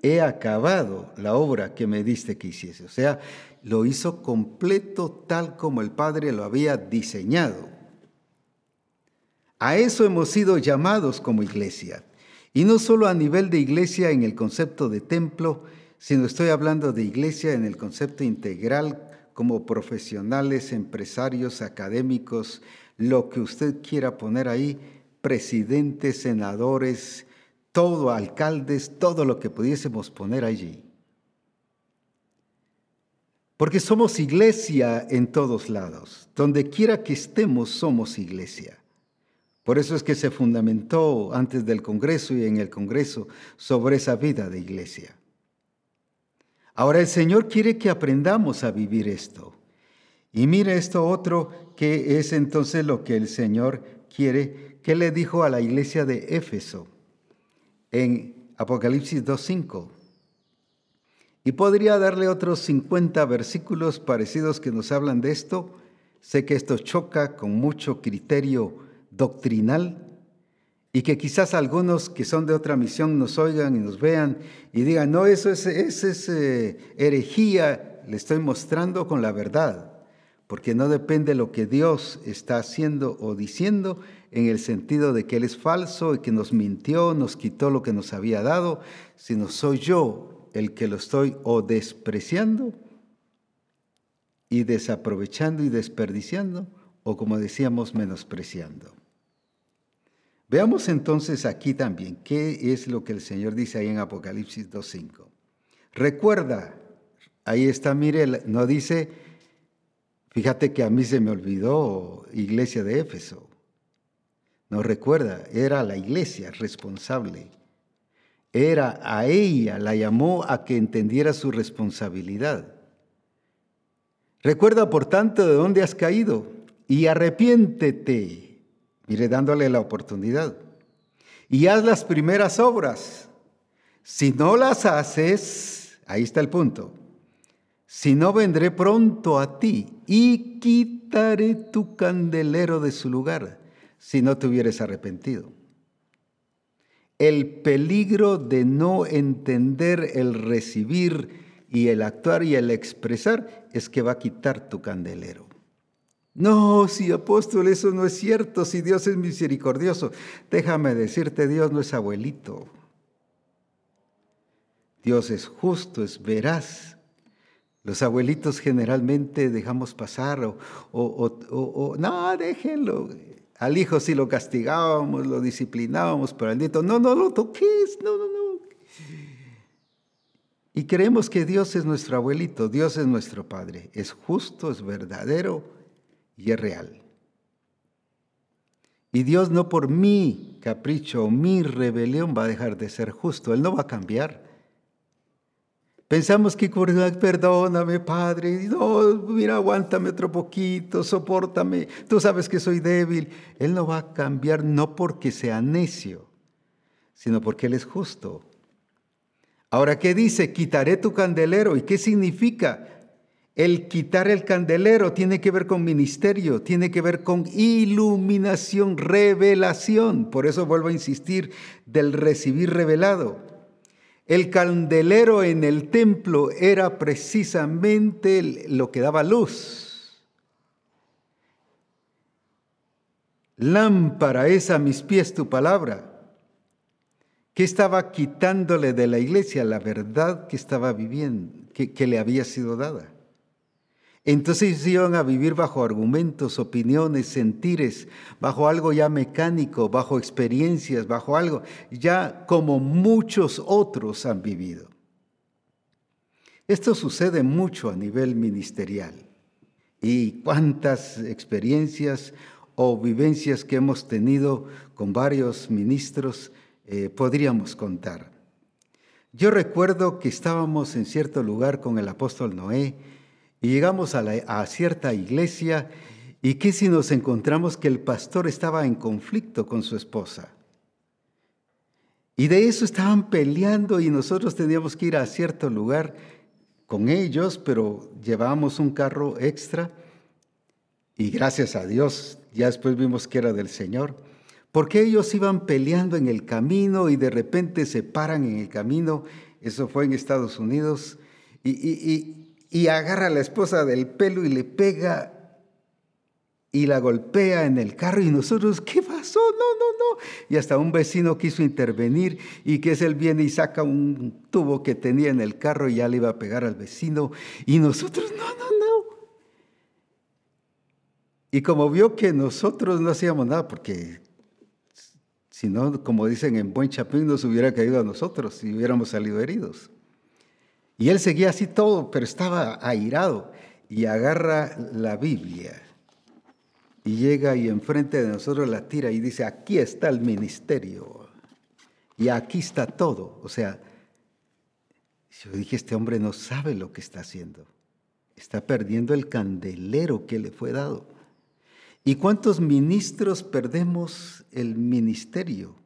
He acabado la obra que me diste que hiciese. O sea, lo hizo completo tal como el Padre lo había diseñado. A eso hemos sido llamados como iglesia. Y no solo a nivel de iglesia en el concepto de templo, sino estoy hablando de iglesia en el concepto integral como profesionales, empresarios, académicos, lo que usted quiera poner ahí, presidentes, senadores, todo, alcaldes, todo lo que pudiésemos poner allí. Porque somos iglesia en todos lados. Donde quiera que estemos, somos iglesia. Por eso es que se fundamentó antes del Congreso y en el Congreso sobre esa vida de iglesia. Ahora el Señor quiere que aprendamos a vivir esto. Y mire esto otro que es entonces lo que el Señor quiere, que le dijo a la iglesia de Éfeso en Apocalipsis 2.5. Y podría darle otros 50 versículos parecidos que nos hablan de esto. Sé que esto choca con mucho criterio doctrinal y que quizás algunos que son de otra misión nos oigan y nos vean y digan, no, eso es, es eh, herejía, le estoy mostrando con la verdad, porque no depende lo que Dios está haciendo o diciendo en el sentido de que Él es falso y que nos mintió, nos quitó lo que nos había dado, sino soy yo el que lo estoy o despreciando y desaprovechando y desperdiciando, o como decíamos, menospreciando. Veamos entonces aquí también qué es lo que el Señor dice ahí en Apocalipsis 2.5. Recuerda, ahí está, mire, no dice, fíjate que a mí se me olvidó iglesia de Éfeso. No recuerda, era la iglesia responsable. Era a ella, la llamó a que entendiera su responsabilidad. Recuerda, por tanto, de dónde has caído y arrepiéntete Mire, dándole la oportunidad. Y haz las primeras obras. Si no las haces, ahí está el punto. Si no vendré pronto a ti y quitaré tu candelero de su lugar, si no te hubieres arrepentido. El peligro de no entender el recibir y el actuar y el expresar es que va a quitar tu candelero. No, si apóstol, eso no es cierto, si Dios es misericordioso. Déjame decirte, Dios no es abuelito. Dios es justo, es veraz. Los abuelitos generalmente dejamos pasar o, o, no, déjenlo. Al hijo sí lo castigábamos, lo disciplinábamos, pero al nieto, no, no lo toques, no, no, no. Y creemos que Dios es nuestro abuelito, Dios es nuestro Padre, es justo, es verdadero, y es real. Y Dios no por mi capricho o mi rebelión va a dejar de ser justo, Él no va a cambiar. Pensamos que, perdóname, Padre, no, mira, aguántame otro poquito, soportame, tú sabes que soy débil. Él no va a cambiar no porque sea necio, sino porque Él es justo. Ahora, ¿qué dice? Quitaré tu candelero. ¿Y qué significa? El quitar el candelero tiene que ver con ministerio, tiene que ver con iluminación, revelación. Por eso vuelvo a insistir del recibir revelado. El candelero en el templo era precisamente lo que daba luz. Lámpara es a mis pies tu palabra. ¿Qué estaba quitándole de la iglesia? La verdad que estaba viviendo, que, que le había sido dada. Entonces iban a vivir bajo argumentos, opiniones, sentires, bajo algo ya mecánico, bajo experiencias, bajo algo ya como muchos otros han vivido. Esto sucede mucho a nivel ministerial. Y cuántas experiencias o vivencias que hemos tenido con varios ministros eh, podríamos contar. Yo recuerdo que estábamos en cierto lugar con el apóstol Noé, y llegamos a, cierta iglesia y que si nos encontramos que el pastor estaba en conflicto con su esposa. Y de eso estaban peleando y nosotros teníamos que ir a cierto lugar con ellos, pero llevábamos un carro extra. y gracias a Dios, ya después vimos que era del Señor, porque ellos iban peleando en el camino y de repente se paran en el camino, eso fue en Estados Unidos, y, y agarra a la esposa del pelo y le pega y la golpea en el carro y nosotros, ¿qué pasó? No, no, no. Y hasta un vecino quiso intervenir y que es él viene y saca un tubo que tenía en el carro y ya le iba a pegar al vecino y nosotros, no, no, no. Y como vio que nosotros no hacíamos nada, porque si no, como dicen en buen chapín, nos hubiera caído a nosotros y hubiéramos salido heridos. Y él seguía así todo, pero estaba airado y agarra la Biblia y llega y enfrente de nosotros la tira y dice, aquí está el ministerio y aquí está todo. O sea, yo dije, este hombre no sabe lo que está haciendo. Está perdiendo el candelero que le fue dado. ¿Y cuántos ministros perdemos el ministerio?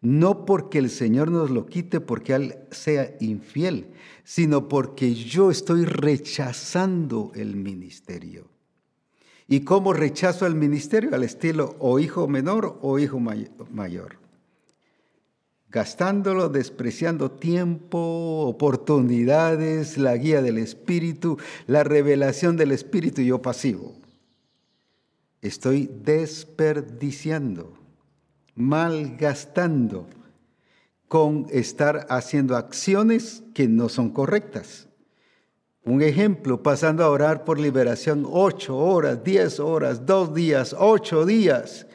No porque el Señor nos lo quite porque Él sea infiel, sino porque yo estoy rechazando el ministerio. ¿Y cómo rechazo el ministerio? Al estilo o hijo menor o hijo mayor. Gastándolo, despreciando tiempo, oportunidades, la guía del Espíritu, la revelación del Espíritu y yo pasivo. Estoy desperdiciando, malgastando con estar haciendo acciones que no son correctas. Un ejemplo, pasando a orar por liberación ocho horas, diez horas, dos días, ocho días.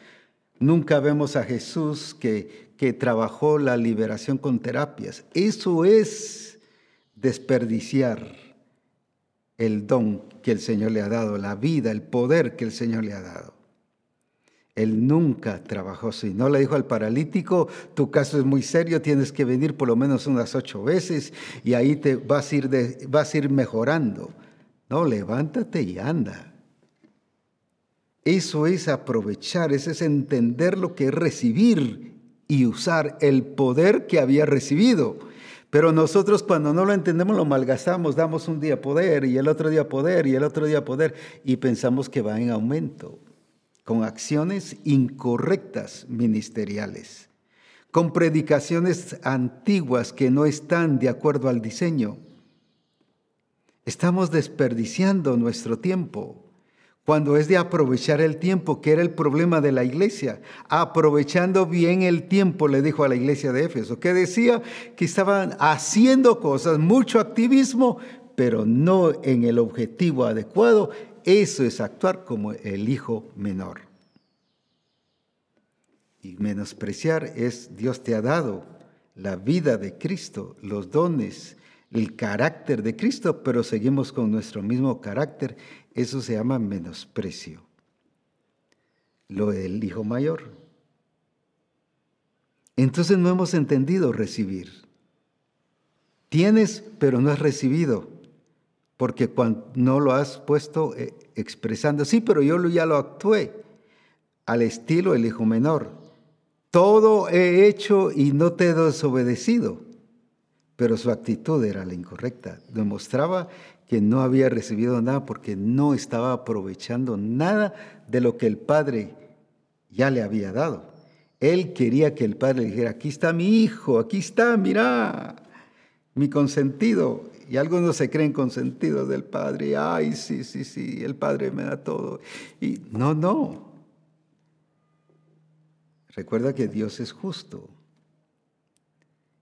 Nunca vemos a Jesús que, que trabajó la liberación con terapias. Eso es desperdiciar el don que el Señor le ha dado, la vida, el poder que el Señor le ha dado. Él nunca trabajó así. No le dijo al paralítico, tu caso es muy serio, tienes que venir por lo menos unas ocho veces y ahí te vas a ir, vas a ir mejorando. No, levántate y anda. Eso es aprovechar, eso es entender lo que es recibir y usar el poder que había recibido. Pero nosotros cuando no lo entendemos lo malgastamos, damos un día poder y el otro día poder y el otro día poder y pensamos que va en aumento con acciones incorrectas ministeriales, con predicaciones antiguas que no están de acuerdo al diseño. Estamos desperdiciando nuestro tiempo cuando es de aprovechar el tiempo, que era el problema de la iglesia. Aprovechando bien el tiempo, le dijo a la iglesia de Éfeso, que decía que estaban haciendo cosas, mucho activismo, pero no en el objetivo adecuado eso es actuar como el hijo menor. Y menospreciar es Dios te ha dado la vida de Cristo, los dones, el carácter de Cristo, pero seguimos con nuestro mismo carácter. Eso se llama menosprecio. Lo del hijo mayor. Entonces no hemos entendido recibir. Tienes, pero no has recibido porque cuando no lo has puesto eh, expresando, sí, pero yo ya lo actué al estilo el hijo menor. Todo he hecho y no te he desobedecido, pero su actitud era la incorrecta. Demostraba que no había recibido nada porque no estaba aprovechando nada de lo que el Padre ya le había dado. Él quería que el Padre le dijera, aquí está mi hijo, aquí está, mira, mi consentido. Y algunos se creen consentidos del Padre. Ay, sí, sí, sí, el Padre me da todo. Y no, no. Recuerda que Dios es justo.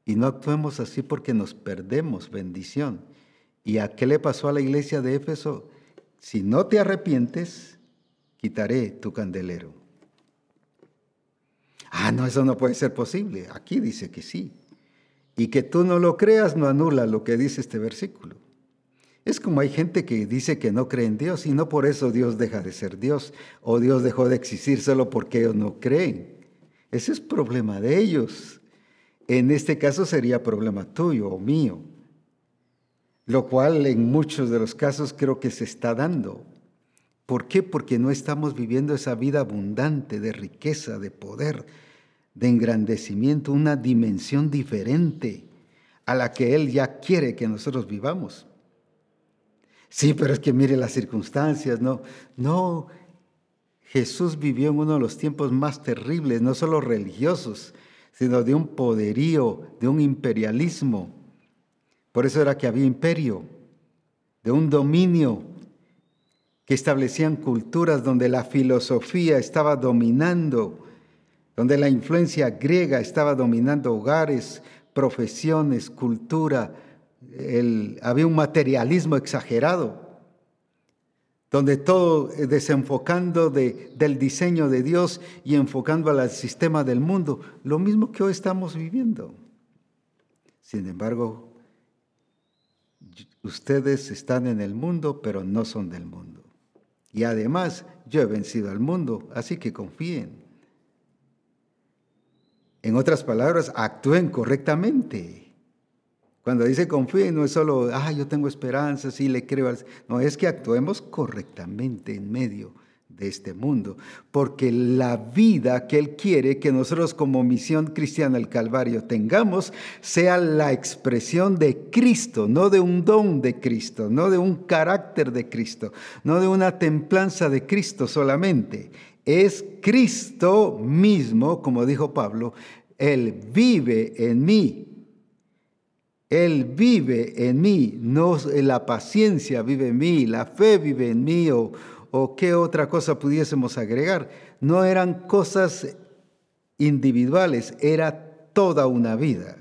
Y no actuemos así porque nos perdemos bendición. ¿Y a qué le pasó a la iglesia de Éfeso? Si no te arrepientes, quitaré tu candelero. Ah, no, eso no puede ser posible. Aquí dice que sí. Y que tú no lo creas no anula lo que dice este versículo. Es como hay gente que dice que no cree en Dios y no por eso Dios deja de ser Dios o Dios dejó de existir solo porque ellos no creen. Ese es problema de ellos. En este caso sería problema tuyo o mío, lo cual en muchos de los casos creo que se está dando. ¿Por qué? Porque no estamos viviendo esa vida abundante de riqueza, de poder, de engrandecimiento, una dimensión diferente a la que Él ya quiere que nosotros vivamos. Sí, pero es que mire las circunstancias, no, no, Jesús vivió en uno de los tiempos más terribles, no solo religiosos, sino de un poderío, de un imperialismo. Por eso era que había imperio, de un dominio que establecían culturas donde la filosofía estaba dominando, donde la influencia griega estaba dominando hogares, profesiones, cultura, había un materialismo exagerado donde todo eh, desenfocando del diseño de Dios y enfocando al sistema del mundo, lo mismo que hoy estamos viviendo. Sin embargo, ustedes están en el mundo, pero no son del mundo. Y además, yo he vencido al mundo, así que confíen. En otras palabras, actúen correctamente. Cuando dice confíe, no es solo, ah, yo tengo esperanza, sí le creo. No, es que actuemos correctamente en medio de este mundo, porque la vida que Él quiere que nosotros como misión cristiana del Calvario tengamos sea la expresión de Cristo, no de un don de Cristo, no de un carácter de Cristo, no de una templanza de Cristo solamente. Es Cristo mismo, como dijo Pablo, Él vive en mí él vive en mí, no la paciencia vive en mí, la fe vive en mí o, o qué otra cosa pudiésemos agregar. No eran cosas individuales, era toda una vida.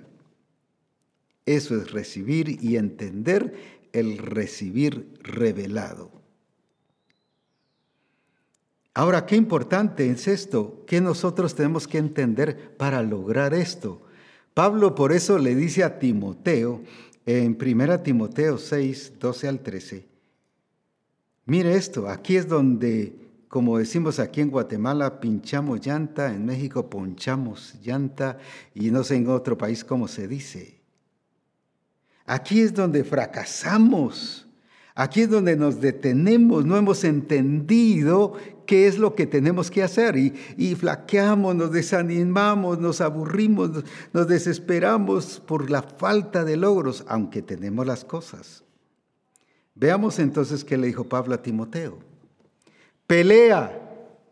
Eso es recibir y entender el recibir revelado. Ahora, qué importante es esto, ¿Qué nosotros tenemos que entender para lograr esto. Pablo por eso le dice a Timoteo, en 1 Timoteo 6, 12 al 13, mire esto, aquí es donde, como decimos aquí en Guatemala, pinchamos llanta, en México ponchamos llanta y no sé en otro país cómo se dice. Aquí es donde fracasamos. Aquí es donde nos detenemos, no hemos entendido qué es lo que tenemos que hacer y, flaqueamos, nos desanimamos, nos aburrimos, nos desesperamos por la falta de logros, aunque tenemos las cosas. Veamos entonces qué le dijo Pablo a Timoteo. Pelea.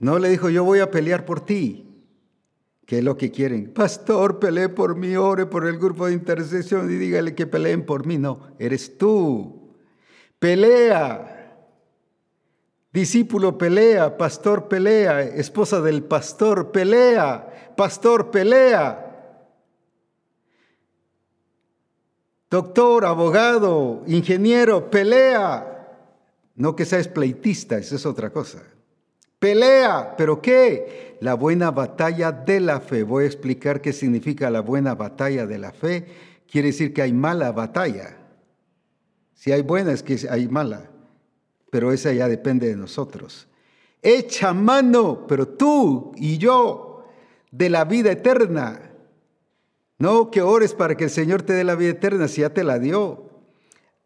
No le dijo, yo voy a pelear por ti. ¿Qué es lo que quieren? Pastor, pelee por mí, ore por el grupo de intercesión y dígale que peleen por mí. No, eres tú pelea. Discípulo pelea, pastor pelea, esposa del pastor pelea, pastor pelea. Doctor, abogado, ingeniero, pelea. No que seas pleitista, eso es otra cosa. Pelea, pero ¿qué? La buena batalla de la fe. Voy a explicar qué significa la buena batalla de la fe. Quiere decir que hay mala batalla. Si hay buena es que hay mala, pero esa ya depende de nosotros. Echa mano, pero tú y yo, de la vida eterna. No que ores para que el Señor te dé la vida eterna, si ya te la dio.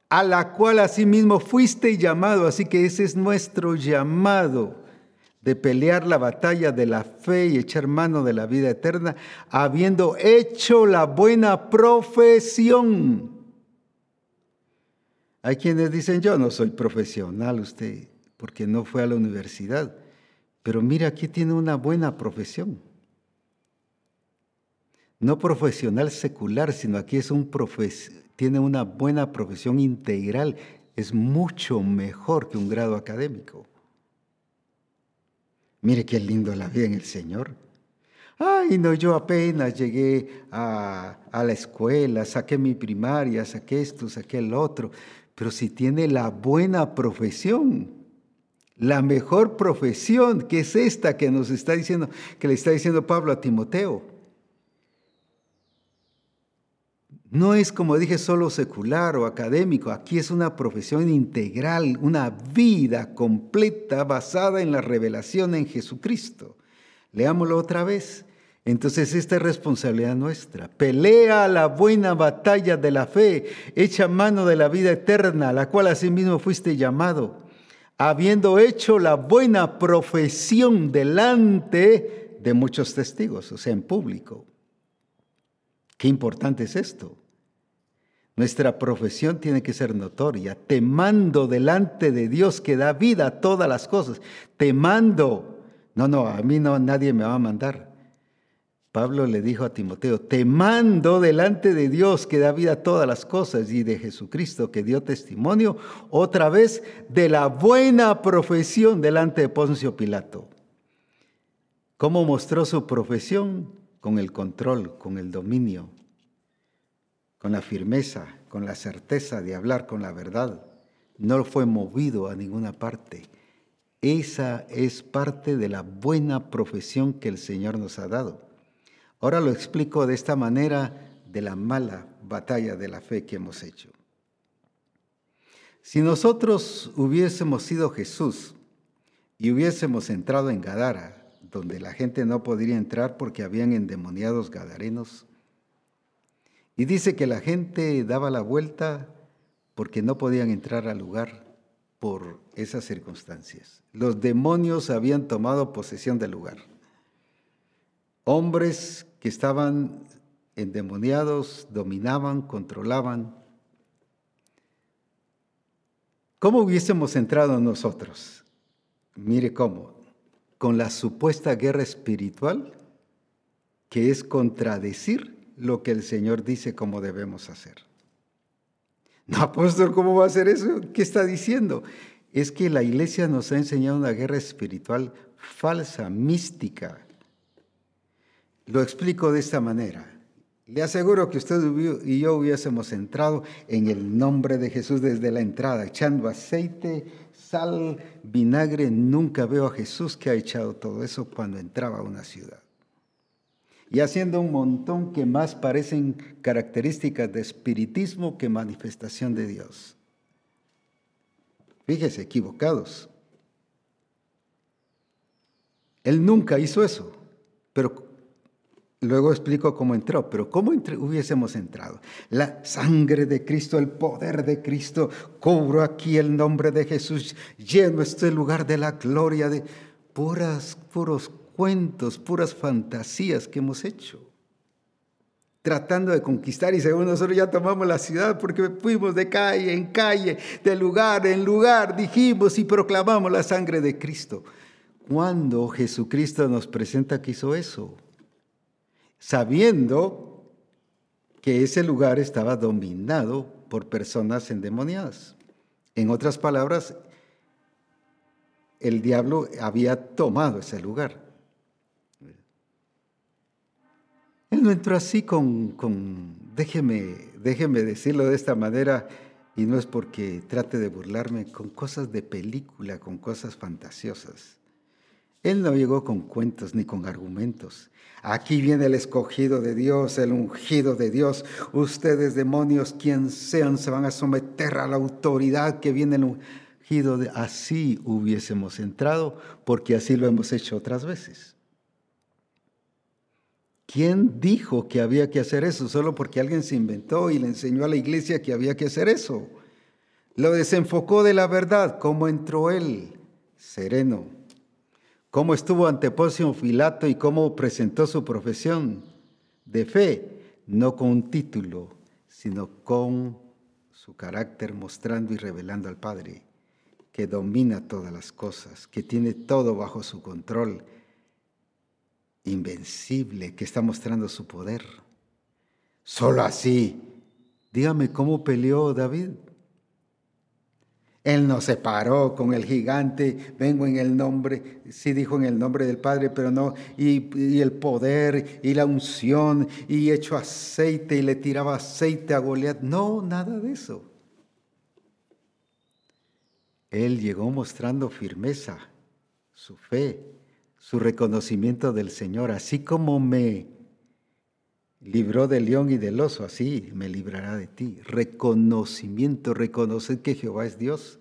A la cual asimismo fuiste llamado, así que ese es nuestro llamado de pelear la batalla de la fe y echar mano de la vida eterna, habiendo hecho la buena profesión. Hay quienes dicen, yo no soy profesional, usted, porque no fue a la universidad. Pero mira, aquí tiene una buena profesión. No profesional secular, sino aquí es un tiene una buena profesión integral. Es mucho mejor que un grado académico. Mire qué lindo la vida en el Señor. Ay, no, yo apenas llegué a, a, la escuela, saqué mi primaria, saqué esto, saqué el otro pero si tiene la buena profesión, la mejor profesión, que es esta que nos está diciendo, que le está diciendo Pablo a Timoteo. No es como dije solo secular o académico, aquí es una profesión integral, una vida completa basada en la revelación en Jesucristo. Leámoslo otra vez. Entonces esta es responsabilidad nuestra. Pelea la buena batalla de la fe, echa mano de la vida eterna, a la cual asimismo fuiste llamado, habiendo hecho la buena profesión delante de muchos testigos, o sea, en público. Qué importante es esto. Nuestra profesión tiene que ser notoria. Te mando delante de Dios que da vida a todas las cosas. Te mando No, no, a mí no, nadie me va a mandar. Pablo le dijo a Timoteo, te mando delante de Dios que da vida a todas las cosas y de Jesucristo que dio testimonio otra vez de la buena profesión delante de Poncio Pilato. ¿Cómo mostró su profesión? Con el control, con el dominio, con la firmeza, con la certeza de hablar con la verdad. No fue movido a ninguna parte. Esa es parte de la buena profesión que el Señor nos ha dado. Ahora lo explico de esta manera de la mala batalla de la fe que hemos hecho. Si nosotros hubiésemos sido Jesús y hubiésemos entrado en Gadara, donde la gente no podría entrar porque habían endemoniados gadarenos. Y dice que la gente daba la vuelta porque no podían entrar al lugar por esas circunstancias. Los demonios habían tomado posesión del lugar. Hombres que estaban endemoniados, dominaban, controlaban. ¿Cómo hubiésemos entrado nosotros? Mire cómo con la supuesta guerra espiritual, que es contradecir lo que el Señor dice cómo debemos hacer. No, apóstol, ¿cómo va a hacer eso? ¿Qué está diciendo? Es que la iglesia nos ha enseñado una guerra espiritual falsa, mística. Lo explico de esta manera. Le aseguro que usted y yo hubiésemos entrado en el nombre de Jesús desde la entrada, echando aceite, sal, vinagre, nunca veo a Jesús que ha echado todo eso cuando entraba a una ciudad. Y haciendo un montón que más parecen características de espiritismo que manifestación de Dios. Fíjese, equivocados. Él nunca hizo eso, pero Luego explico cómo entró, pero ¿cómo hubiésemos entrado? La sangre de Cristo, el poder de Cristo, cubro aquí el nombre de Jesús, lleno este lugar de la gloria de puras, puros cuentos, puras fantasías que hemos hecho. Tratando de conquistar y según nosotros ya tomamos la ciudad porque fuimos de calle en calle, de lugar en lugar, dijimos y proclamamos la sangre de Cristo. ¿Cuándo Jesucristo nos presenta que hizo eso? Sabiendo que ese lugar estaba dominado por personas endemoniadas. En otras palabras, el diablo había tomado ese lugar. Él no entró así con, con déjeme, déjeme decirlo de esta manera, y no es porque trate de burlarme, con cosas de película, con cosas fantasiosas. Él no llegó con cuentos ni con argumentos. Aquí viene el escogido de Dios, el ungido de Dios. Ustedes, demonios, quien sean, se van a someter a la autoridad que viene el ungido. De... Así hubiésemos entrado, porque así lo hemos hecho otras veces. ¿Quién dijo que había que hacer eso? Solo porque alguien se inventó y le enseñó a la iglesia que había que hacer eso. Lo desenfocó de la verdad. ¿Cómo entró él? Sereno cómo estuvo ante Poncio Filato y cómo presentó su profesión de fe, no con un título, sino con su carácter mostrando y revelando al Padre, que domina todas las cosas, que tiene todo bajo su control, invencible, que está mostrando su poder. Solo así. Dígame cómo peleó David. Él no se paró con el gigante, vengo en el nombre, sí dijo en el nombre del Padre, pero no, y, el poder y la unción, y echó aceite y le tiraba aceite a Goliat. No, nada de eso. Él llegó mostrando firmeza, su fe, su reconocimiento del Señor, así como me libró del león y del oso, así me librará de ti. Reconocimiento, reconocer que Jehová es Dios.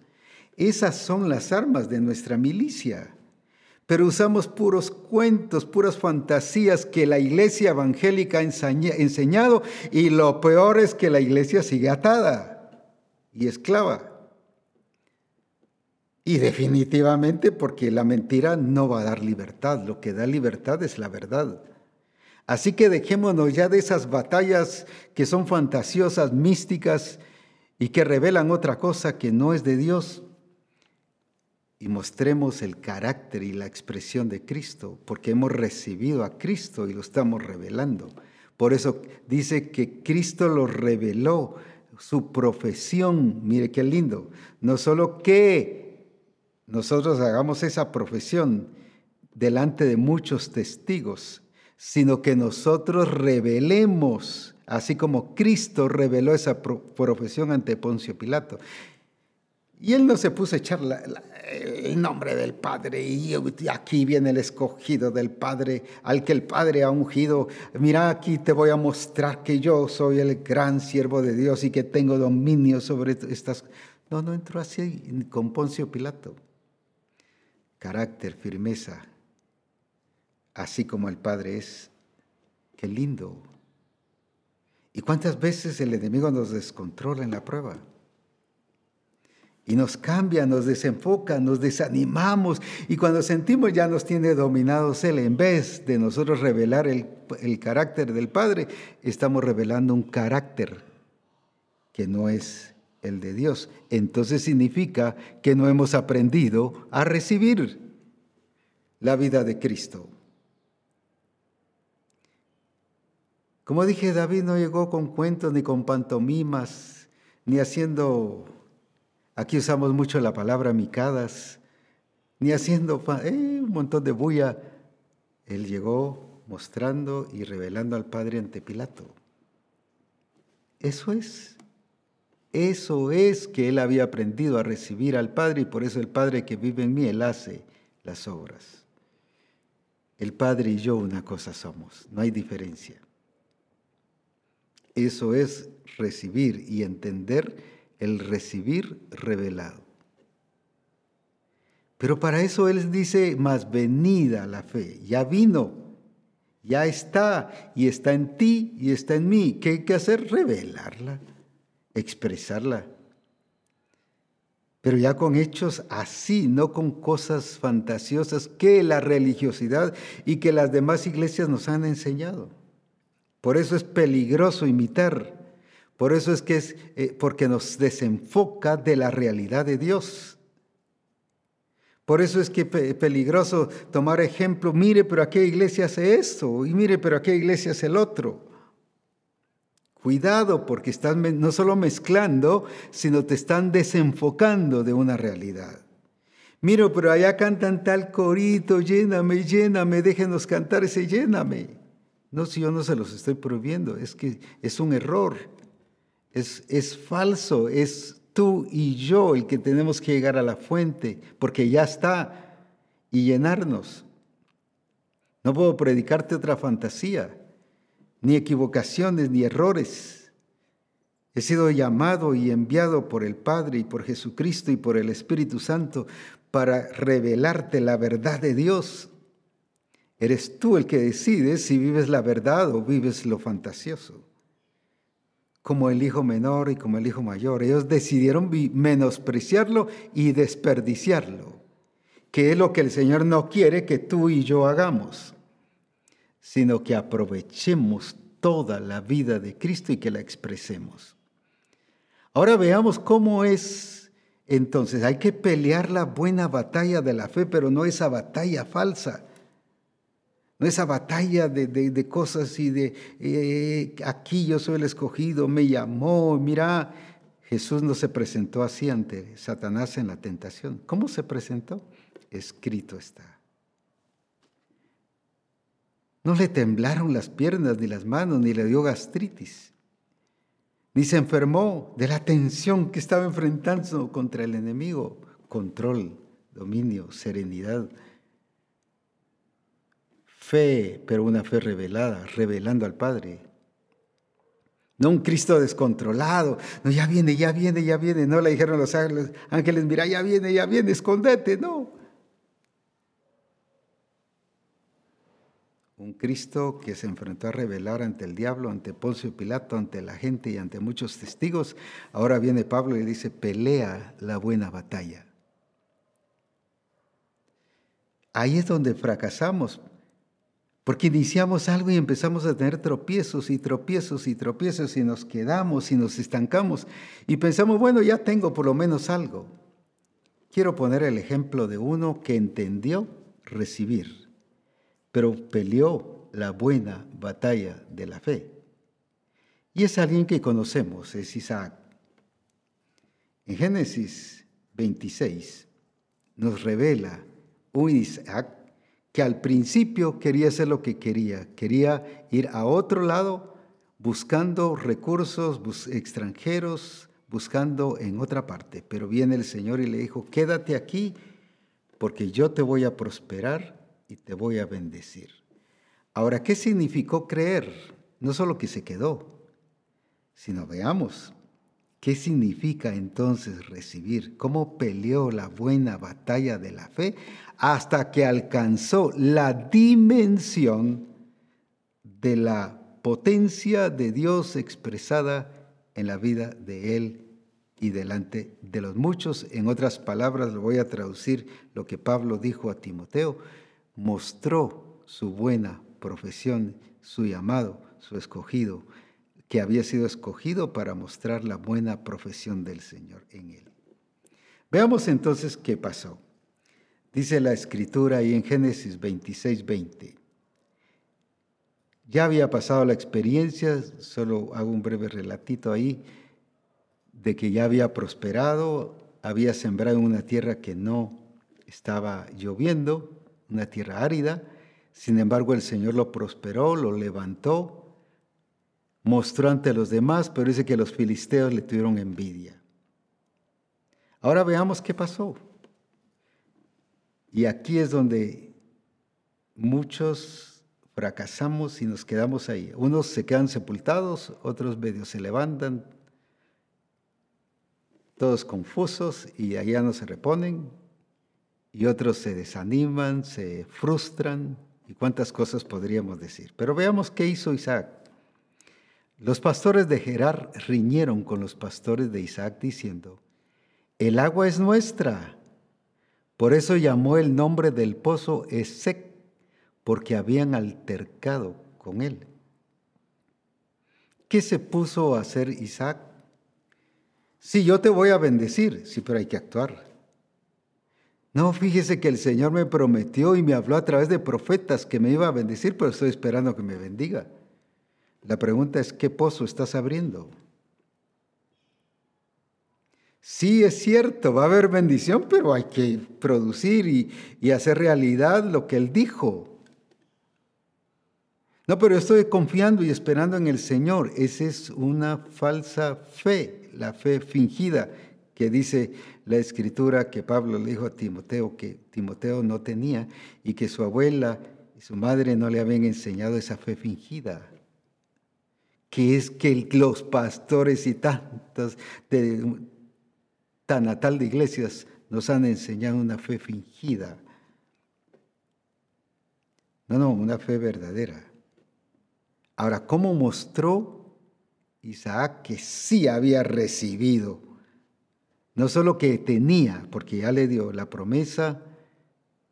Esas son las armas de nuestra milicia. Pero usamos puros cuentos, puras fantasías que la iglesia evangélica ha enseñado y lo peor es que la iglesia sigue atada y esclava. Y definitivamente porque la mentira no va a dar libertad, lo que da libertad es la verdad. Así que dejémonos ya de esas batallas que son fantasiosas, místicas y que revelan otra cosa que no es de Dios. y mostremos el carácter y la expresión de Cristo, porque hemos recibido a Cristo y lo estamos revelando. Por eso dice que Cristo lo reveló, su profesión, mire qué lindo, no solo que nosotros hagamos esa profesión delante de muchos testigos, sino que nosotros revelemos, así como Cristo reveló esa profesión ante Poncio Pilato. Y él no se puso a echar el nombre del Padre y aquí viene el escogido del Padre al que el Padre ha ungido. Mira, aquí te voy a mostrar que yo soy el gran siervo de Dios y que tengo dominio sobre estas... No, no entró así con Poncio Pilato. Carácter, firmeza, así como el Padre es. Qué lindo. ¿Y cuántas veces el enemigo nos descontrola en la prueba? y nos cambia, nos desenfoca, nos desanimamos y cuando sentimos ya nos tiene dominados Él, en vez de nosotros revelar el, el, carácter del Padre, estamos revelando un carácter que no es el de Dios. Entonces significa que no hemos aprendido a recibir la vida de Cristo. Como dije, David no llegó con cuentos ni con pantomimas, ni haciendo Aquí usamos mucho la palabra micadas, ni haciendo eh, un montón de bulla. Él llegó mostrando y revelando al Padre ante Pilato. Eso es. Eso es que él había aprendido a recibir al Padre y por eso el Padre que vive en mí, él hace las obras. El Padre y yo una cosa somos, no hay diferencia. Eso es recibir y entender el recibir revelado. Pero para eso Él dice, más venida la fe, ya vino, ya está, y está en ti y está en mí. ¿Qué hay que hacer? Revelarla, expresarla. Pero ya con hechos así, no con cosas fantasiosas que la religiosidad y que las demás iglesias nos han enseñado. Por eso es peligroso imitar por eso es que es eh, porque nos desenfoca de la realidad de Dios. Por eso es que es peligroso tomar ejemplo, mire, pero a qué iglesia hace esto, y mire, pero a qué iglesia hace el otro. Cuidado porque estás no solo mezclando, sino te están desenfocando de una realidad. Miro, pero allá cantan tal corito, lléname, lléname, déjenos cantar ese lléname. No, si yo no se los estoy prohibiendo, es que es un error. Es, falso, es tú y yo el que tenemos que llegar a la fuente, porque ya está, y llenarnos. No puedo predicarte otra fantasía, ni equivocaciones, ni errores. He sido llamado y enviado por el Padre y por Jesucristo y por el Espíritu Santo para revelarte la verdad de Dios. Eres tú el que decides si vives la verdad o vives lo fantasioso como el hijo menor y como el hijo mayor. Ellos decidieron menospreciarlo y desperdiciarlo, que es lo que el Señor no quiere que tú y yo hagamos, sino que aprovechemos toda la vida de Cristo y que la expresemos. Ahora veamos cómo es entonces. Hay que pelear la buena batalla de la fe, pero no esa batalla falsa no esa batalla de, cosas y de eh, aquí yo soy el escogido, me llamó, mira, Jesús no se presentó así ante Satanás en la tentación. ¿Cómo se presentó? Escrito está. No le temblaron las piernas ni las manos, ni le dio gastritis, ni se enfermó de la tensión que estaba enfrentando contra el enemigo. Control, dominio, serenidad Fe, pero una fe revelada, revelando al Padre. No un Cristo descontrolado. No, ya viene, ya viene, ya viene. No le dijeron los ángeles, mira, ya viene, ya viene, escondete. No. Un Cristo que se enfrentó a revelar ante el diablo, ante Poncio Pilato, ante la gente y ante muchos testigos. Ahora viene Pablo y dice, pelea la buena batalla. Ahí es donde fracasamos, porque iniciamos algo y empezamos a tener tropiezos y tropiezos y tropiezos y nos quedamos y nos estancamos y pensamos, bueno, ya tengo por lo menos algo. quiero poner el ejemplo de uno que entendió recibir, pero peleó la buena batalla de la fe. Y es alguien que conocemos, es Isaac. En Génesis 26 nos revela un Isaac que al principio quería hacer lo que quería, quería ir a otro lado buscando recursos extranjeros, buscando en otra parte. Pero viene el Señor y le dijo, quédate aquí porque yo te voy a prosperar y te voy a bendecir. Ahora, ¿qué significó creer? No solo que se quedó, sino veamos, ¿qué significa entonces recibir? ¿Cómo peleó la buena batalla de la fe hasta que alcanzó la dimensión de la potencia de Dios expresada en la vida de él y delante de los muchos. En otras palabras, lo voy a traducir lo que Pablo dijo a Timoteo, mostró su buena profesión, su llamado, su escogido, que había sido escogido para mostrar la buena profesión del Señor en él. Veamos entonces qué pasó. Dice la escritura ahí en Génesis 26, 20. Ya había pasado la experiencia, solo hago un breve relatito ahí, de que ya había prosperado, había sembrado en una tierra que no estaba lloviendo, una tierra árida, sin embargo el Señor lo prosperó, lo levantó, mostró ante los demás, pero dice que los filisteos le tuvieron envidia. Ahora veamos qué pasó. Y aquí es donde muchos fracasamos y nos quedamos ahí. Unos se quedan sepultados, otros medio se levantan, todos confusos y allá no se reponen, y otros se desaniman, se frustran, y cuántas cosas podríamos decir. Pero veamos qué hizo Isaac. Los pastores de Gerar riñeron con los pastores de Isaac diciendo, el agua es nuestra. Por eso llamó el nombre del pozo Esec porque habían altercado con él. ¿Qué se puso a hacer Isaac? Sí, yo te voy a bendecir, sí, pero hay que actuar. No, fíjese que el Señor me prometió y me habló a través de profetas que me iba a bendecir, pero estoy esperando que me bendiga. La pregunta es, ¿qué pozo estás abriendo? Sí, es cierto, va a haber bendición, pero hay que producir y, y hacer realidad lo que Él dijo. No, pero estoy confiando y esperando en el Señor. Esa es una falsa fe, la fe fingida que dice la escritura que Pablo le dijo a Timoteo que Timoteo no tenía y que su abuela y su madre no le habían enseñado esa fe fingida. Que es que los pastores y tantos de tan natal de iglesias nos han enseñado una fe fingida. No, no, una fe verdadera. Ahora, ¿cómo mostró Isaac que sí había recibido? No solo que tenía, porque ya le dio la promesa,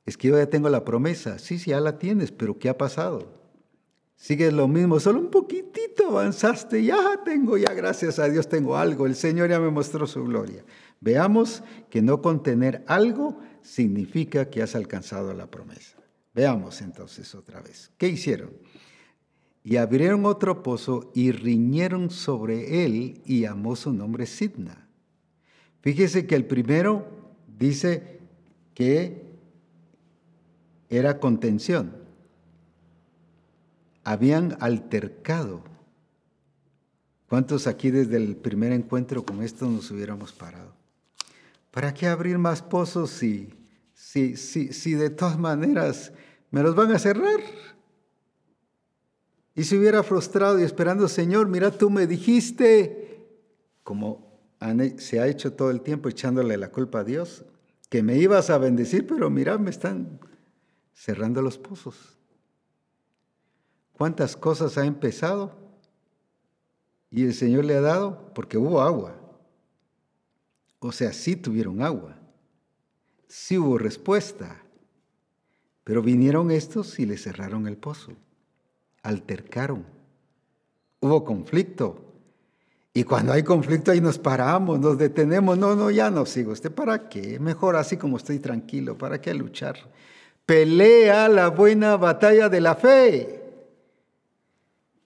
es que yo ya tengo la promesa, sí, sí, ya la tienes, pero ¿qué ha pasado? Sigues lo mismo, solo un poquitito avanzaste, ya tengo, ya gracias a Dios tengo algo, el Señor ya me mostró su gloria. Veamos que no contener algo significa que has alcanzado la promesa. Veamos entonces otra vez. ¿Qué hicieron? Y abrieron otro pozo y riñeron sobre él y llamó su nombre Sidna. Fíjese que el primero dice que era contención. Habían altercado. ¿Cuántos aquí desde el primer encuentro con esto nos hubiéramos parado? ¿Para qué abrir más pozos si, si, si, si de todas maneras me los van a cerrar? Y se hubiera frustrado y esperando, Señor, mira, tú me dijiste, como se ha hecho todo el tiempo echándole la culpa a Dios, que me ibas a bendecir, pero mira, me están cerrando los pozos. ¿Cuántas cosas ha empezado? Y el Señor le ha dado porque hubo agua. O sea, sí tuvieron agua. Sí hubo respuesta. Pero vinieron estos y le cerraron el pozo altercaron, hubo conflicto. Y cuando hay conflicto ahí nos paramos, nos detenemos. No, no, ya no sigo. ¿Usted para qué? Mejor así como estoy tranquilo. ¿Para qué luchar? Pelea la buena batalla de la fe.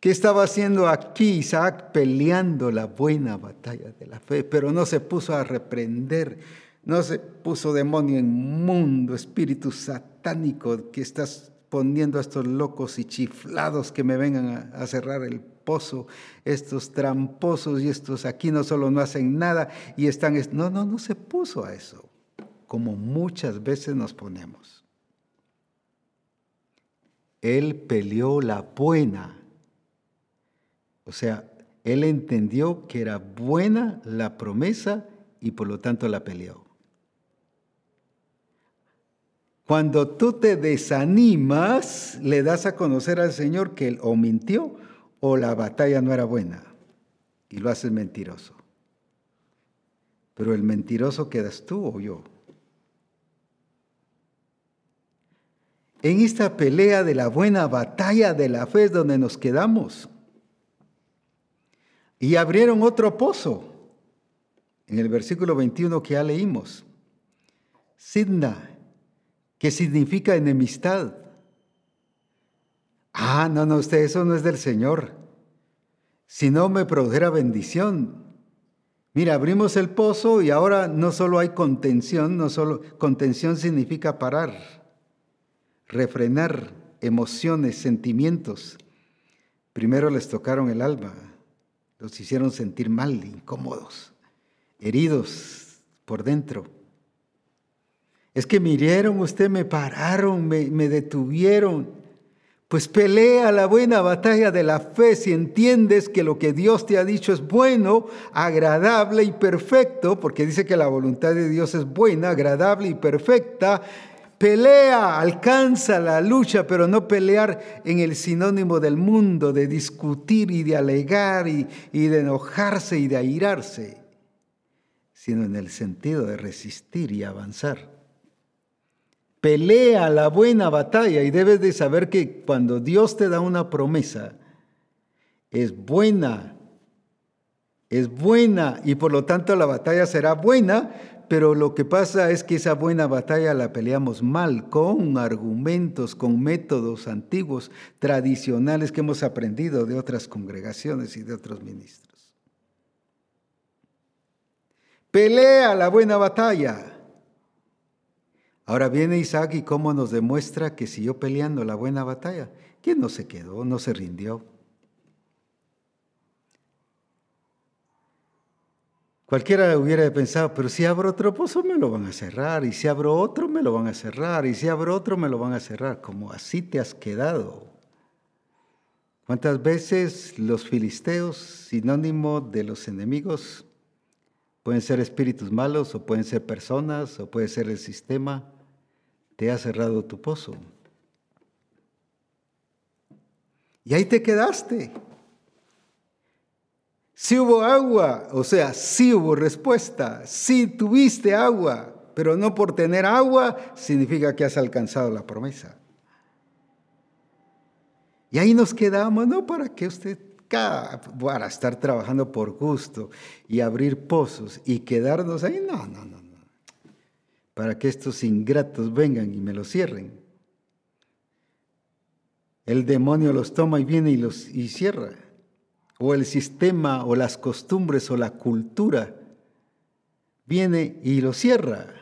¿Qué estaba haciendo aquí Isaac? Peleando la buena batalla de la fe, pero no se puso a reprender, no se puso demonio inmundo, espíritu satánico que estás poniendo a estos locos y chiflados que me vengan a, cerrar el pozo, estos tramposos y estos aquí no solo no hacen nada y están... No, no, no se puso a eso, como muchas veces nos ponemos. Él peleó la buena o sea, él entendió que era buena la promesa y por lo tanto la peleó. Cuando tú te desanimas, le das a conocer al Señor que él o mintió o la batalla no era buena y lo haces mentiroso. Pero el mentiroso quedas tú o yo. En esta pelea de la buena batalla de la fe es donde nos quedamos. Y abrieron otro pozo. En el versículo 21 que ya leímos. Sidna, que significa enemistad. Ah, no, no, usted, eso no es del Señor. Si no me produjera bendición. Mira, abrimos el pozo y ahora no solo hay contención, no solo contención significa parar, refrenar emociones, sentimientos. Primero les tocaron el alma, los hicieron sentir mal, incómodos, heridos por dentro. Es que mirieron, usted me pararon, me, me detuvieron. Pues pelea la buena batalla de la fe si entiendes que lo que Dios te ha dicho es bueno, agradable y perfecto, porque dice que la voluntad de Dios es buena, agradable y perfecta, Pelea, alcanza la lucha, pero no pelear en el sinónimo del mundo, de discutir y de alegar y, de enojarse y de airarse, sino en el sentido de resistir y avanzar. Pelea la buena batalla y debes de saber que cuando Dios te da una promesa, es buena, es buena y por lo tanto la batalla será buena, pero lo que pasa es que esa buena batalla la peleamos mal, con argumentos, con métodos antiguos, tradicionales que hemos aprendido de otras congregaciones y de otros ministros. Pelea la buena batalla. Ahora viene Isaac y cómo nos demuestra que siguió peleando la buena batalla. ¿Quién no se quedó, no se rindió? Cualquiera hubiera pensado, pero si abro otro pozo me lo van a cerrar, y si abro otro me lo van a cerrar, y si abro otro me lo van a cerrar, como así te has quedado. ¿Cuántas veces los filisteos, sinónimo de los enemigos, pueden ser espíritus malos, o pueden ser personas, o puede ser el sistema, te ha cerrado tu pozo? Y ahí te quedaste. Si hubo agua, o sea, sí hubo respuesta, sí tuviste agua, pero no por tener agua significa que has alcanzado la promesa. Y ahí nos quedamos, ¿no? ¿Para que usted para estar trabajando por gusto y abrir pozos y quedarnos ahí? No, no, no, no. Para que estos ingratos vengan y me los cierren. El demonio los toma y viene y los y cierra o el sistema o las costumbres o la cultura viene y lo cierra.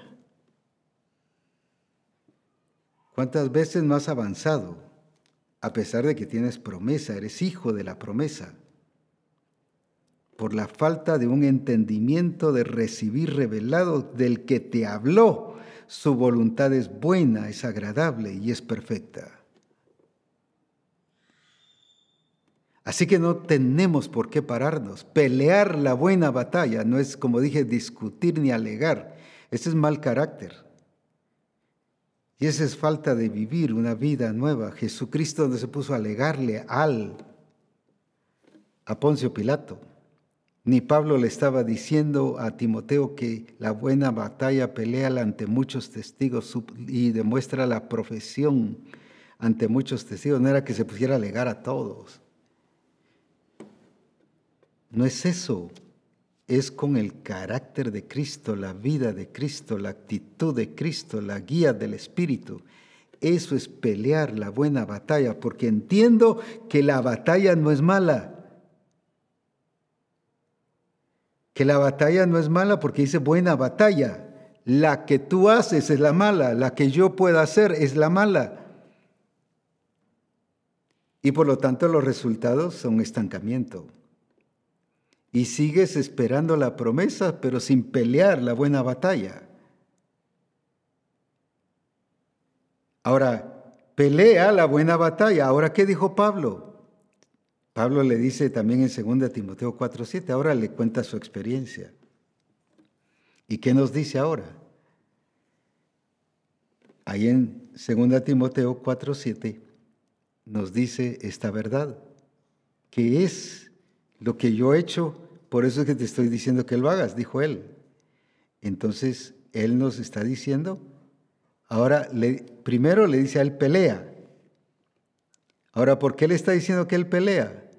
¿Cuántas veces no has avanzado a pesar de que tienes promesa, eres hijo de la promesa? Por la falta de un entendimiento de recibir revelado del que te habló, su voluntad es buena, es agradable y es perfecta. Así que no tenemos por qué pararnos. Pelear la buena batalla no es, como dije, discutir ni alegar. Ese es mal carácter. Y esa es falta de vivir una vida nueva. Jesucristo no se puso a alegarle al a Poncio Pilato. Ni Pablo le estaba diciendo a Timoteo que la buena batalla pelea ante muchos testigos y demuestra la profesión ante muchos testigos. No era que se pusiera a alegar a todos. No es eso, es con el carácter de Cristo, la vida de Cristo, la actitud de Cristo, la guía del Espíritu. Eso es pelear la buena batalla, porque entiendo que la batalla no es mala. Que la batalla no es mala porque dice buena batalla. La que tú haces es la mala, la que yo pueda hacer es la mala. Y por lo tanto los resultados son estancamiento. Y sigues esperando la promesa, pero sin pelear la buena batalla. Ahora, pelea la buena batalla. Ahora, ¿qué dijo Pablo? Pablo le dice también en 2 Timoteo 4:7, ahora le cuenta su experiencia. ¿Y qué nos dice ahora? Ahí en 2 Timoteo 4:7 nos dice esta verdad, que es lo que yo he hecho, por eso es que te estoy diciendo que lo hagas, dijo él. Entonces, él nos está diciendo, ahora, primero le dice a él, pelea. Ahora, ¿por qué le está diciendo que él pelea?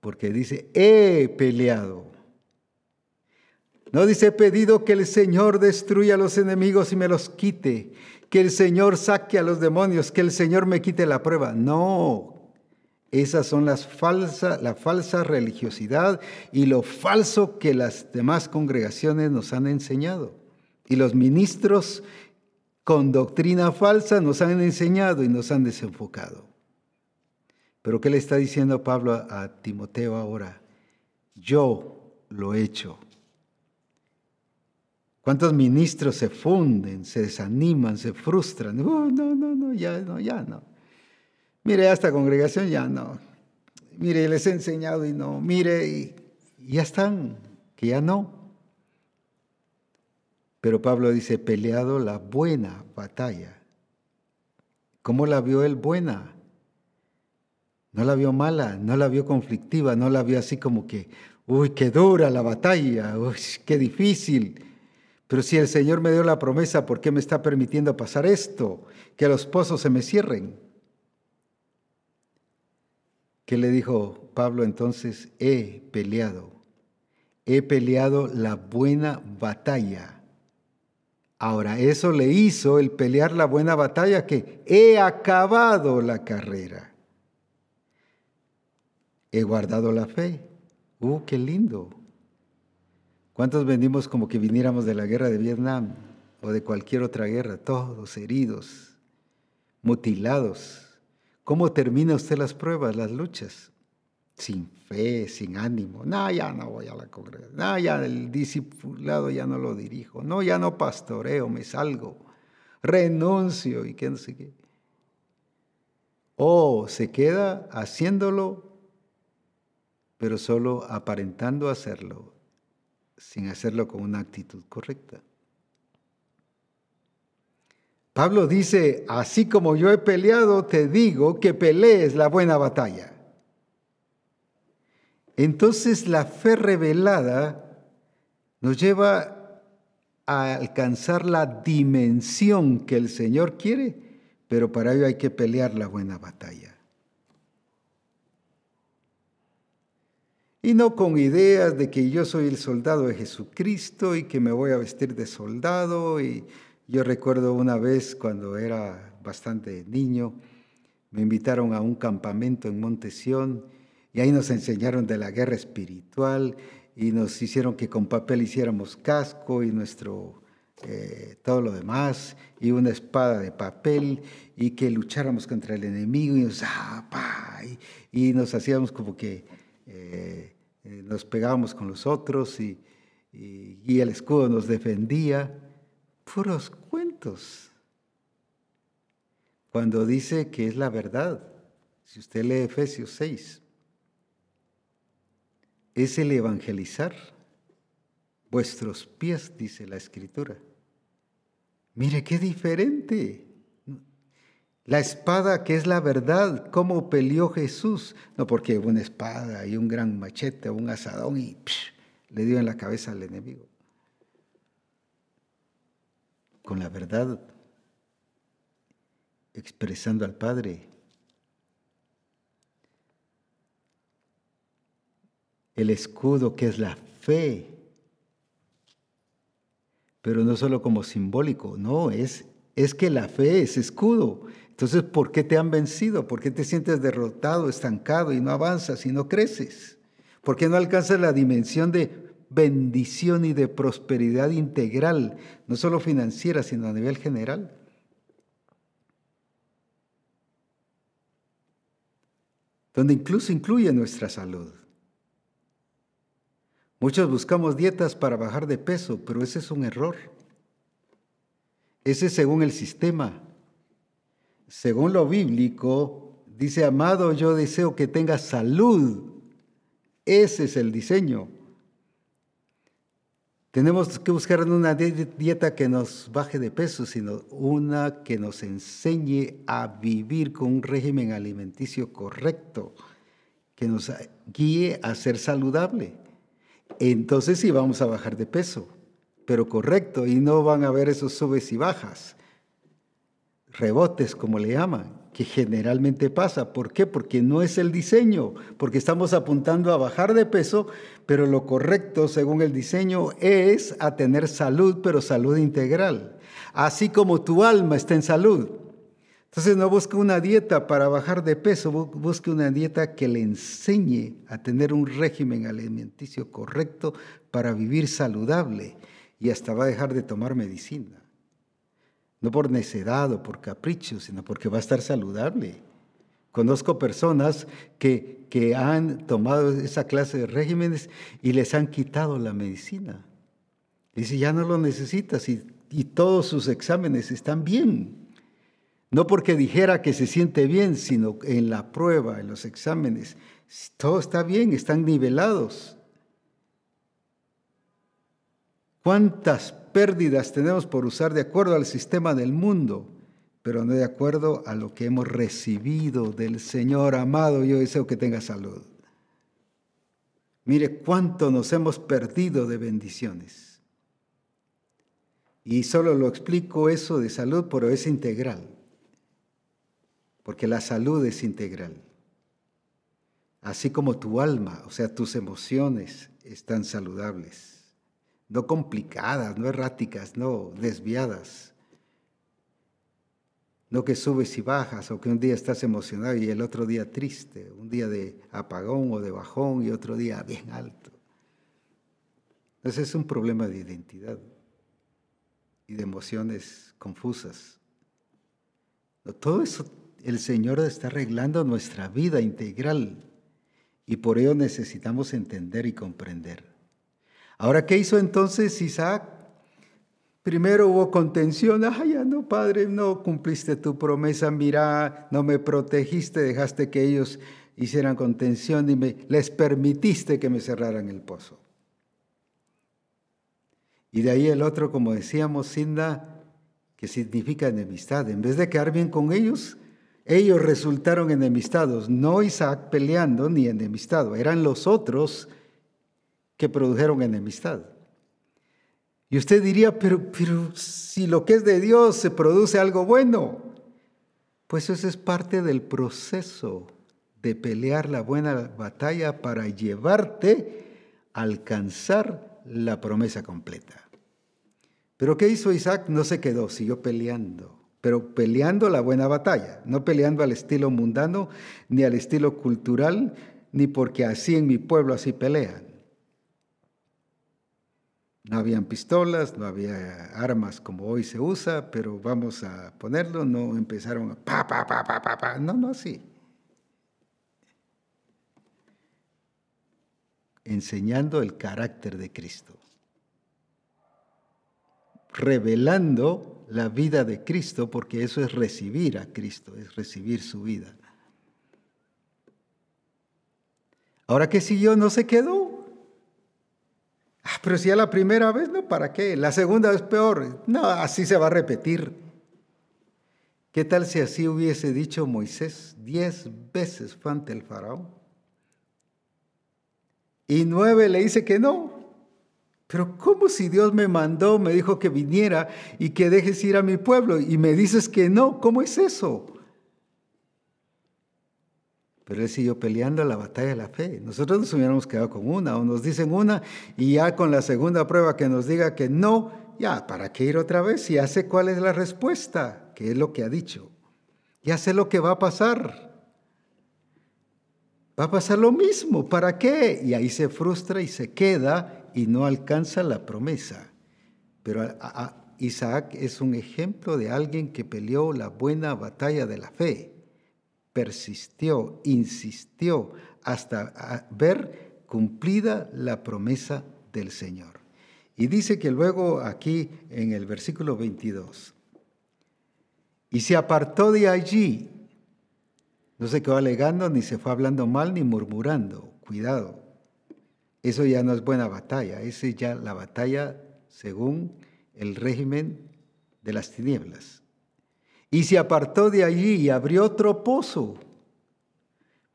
Porque dice, he peleado. No dice, he pedido que el Señor destruya a los enemigos y me los quite que el Señor saque a los demonios, que el Señor me quite la prueba. No, esas son la falsa religiosidad y lo falso que las demás congregaciones nos han enseñado. Y los ministros con doctrina falsa nos han enseñado y nos han desenfocado. Pero ¿qué le está diciendo Pablo a Timoteo ahora? Yo lo he hecho. ¿Cuántos ministros se funden, se desaniman, se frustran? no, no, no, ya no, ya no. Mire, a esta congregación ya no. Mire, les he enseñado y no. Mire, y, ya están, que ya no. Pero Pablo dice, peleado la buena batalla. ¿Cómo la vio él buena? No la vio mala, no la vio conflictiva, no la vio así como que, uy, qué dura la batalla, uy, qué difícil. Pero si el Señor me dio la promesa, ¿por qué me está permitiendo pasar esto? Que los pozos se me cierren. ¿Qué le dijo Pablo entonces? He peleado. He peleado la buena batalla. Ahora, eso le hizo el pelear la buena batalla que he acabado la carrera. He guardado la fe. ¡Uh, qué lindo! ¿Cuántos venimos como que viniéramos de la guerra de Vietnam o de cualquier otra guerra? Todos heridos, mutilados. ¿Cómo termina usted las pruebas, las luchas? Sin fe, sin ánimo. No, ya no voy a la congregación. No, ya el discipulado ya no lo dirijo. No, ya no pastoreo, me salgo. Renuncio y qué no sé qué. O se queda haciéndolo, pero solo aparentando hacerlo sin hacerlo con una actitud correcta. Pablo dice, así como yo he peleado, te digo que pelees la buena batalla. Entonces la fe revelada nos lleva a alcanzar la dimensión que el Señor quiere, pero para ello hay que pelear la buena batalla. Y no con ideas de que yo soy el soldado de Jesucristo y que me voy a vestir de soldado. Y yo recuerdo una vez cuando era bastante niño, me invitaron a un campamento en Montesión y ahí nos enseñaron de la guerra espiritual y nos hicieron que con papel hiciéramos casco y nuestro eh, todo lo demás y una espada de papel y que lucháramos contra el enemigo y nos, ah, y, nos hacíamos como que eh, eh, nos pegábamos con los otros y, y, el escudo nos defendía. Puros Cuando dice que es la verdad, si usted lee Efesios 6, es el evangelizar vuestros pies, dice la escritura. Mire qué diferente. La espada que es la verdad, cómo peleó Jesús. No porque una espada y un gran machete, un asadón y le dio en la cabeza al enemigo. Con la verdad, expresando al Padre. el escudo que es la fe. Pero no solo como simbólico, no, es, es que la fe es escudo. Entonces, ¿por qué te han vencido? ¿Por qué te sientes derrotado, estancado y no avanzas y no creces? ¿Por qué no alcanzas la dimensión de bendición y de prosperidad integral, no solo financiera, sino a nivel general? Donde incluso incluye nuestra salud. Muchos buscamos dietas para bajar de peso, pero ese es un error. Ese es según el sistema. Según lo bíblico, dice, amado, yo deseo que tengas salud. Ese es el diseño. Tenemos que buscar una dieta que nos baje de peso, sino una que nos enseñe a vivir con un régimen alimenticio correcto, que nos guíe a ser saludable. Entonces sí vamos a bajar de peso, pero correcto, y no van a haber esos subes y bajas, rebotes como le llaman, que generalmente pasa. ¿Por qué? Porque no es el diseño, porque estamos apuntando a bajar de peso, pero lo correcto según el diseño es a tener salud, pero salud integral, así como tu alma está en salud. Entonces no busque una dieta para bajar de peso, busque una dieta que le enseñe a tener un régimen alimenticio correcto para vivir saludable y hasta va a dejar de tomar medicina. No por necedad o por capricho, sino porque va a estar saludable. Conozco personas que, que han tomado esa clase de regímenes y les han quitado la medicina. Dice, ya no lo necesitas y, y todos sus exámenes están bien. No porque dijera que se siente bien, sino en la prueba, en los exámenes, todo está bien, están nivelados. ¿Cuántas pérdidas tenemos por usar de acuerdo al sistema del mundo, pero no de acuerdo a lo que hemos recibido del Señor amado? Yo deseo que tenga salud. Mire cuánto nos hemos perdido de bendiciones. Y solo lo explico eso de salud, pero es integral porque la salud es integral. Así como tu alma, o sea, tus emociones están saludables, no complicadas, no erráticas, no desviadas. No que subes y bajas o que un día estás emocionado y el otro día triste, un día de apagón o de bajón y otro día bien alto. Entonces es un problema de identidad y de emociones confusas. Todo eso el Señor está arreglando nuestra vida integral y por ello necesitamos entender y comprender. Ahora, ¿qué hizo entonces Isaac? Primero hubo contención, ay, ya no, padre, no cumpliste tu promesa, mira, no me protegiste, dejaste que ellos hicieran contención y les permitiste que me cerraran el pozo. Y de ahí el otro, como decíamos, Sinda, que significa enemistad. En vez de quedar bien con ellos, ellos resultaron enemistados, no Isaac peleando ni enemistado, eran los otros que produjeron enemistad. Y usted diría, pero, pero si lo que es de Dios se produce algo bueno, pues eso es parte del proceso de pelear la buena batalla para llevarte a alcanzar la promesa completa. Pero ¿qué hizo Isaac? No se quedó, siguió peleando pero peleando la buena batalla, no peleando al estilo mundano, ni al estilo cultural, ni porque así en mi pueblo así pelean. No habían pistolas, no había armas como hoy se usa, pero vamos a ponerlo, no empezaron a pa, pa, pa, pa, pa, pa. no, no así. Enseñando el carácter de Cristo, revelando la vida de Cristo, porque eso es recibir a Cristo, es recibir su vida. Ahora que siguió, no se quedó. Ah, pero si a la primera vez, no, ¿para qué? La segunda vez peor. No, así se va a repetir. ¿Qué tal si así hubiese dicho Moisés diez veces fue ante el faraón? Y nueve le dice que no. Pero ¿cómo si Dios me mandó, me dijo que viniera y que dejes ir a mi pueblo y me dices que no? ¿Cómo es eso? Pero él siguió peleando la batalla de la fe. Nosotros nos hubiéramos quedado con una, o nos dicen una, y ya con la segunda prueba que nos diga que no, ya, ¿para qué ir otra vez? Ya sé cuál es la respuesta, que es lo que ha dicho. Ya sé lo que va a pasar. Va a pasar lo mismo, ¿para qué? Y ahí se frustra y se queda y no alcanza la promesa. Pero Isaac es un ejemplo de alguien que peleó la buena batalla de la fe, persistió, insistió hasta ver cumplida la promesa del Señor. Y dice que luego aquí en el versículo 22, y se apartó de allí no se quedó alegando, ni se fue hablando mal, ni murmurando. Cuidado. Eso ya no es buena batalla. Esa es ya la batalla según el régimen de las tinieblas. Y se apartó de allí y abrió otro pozo.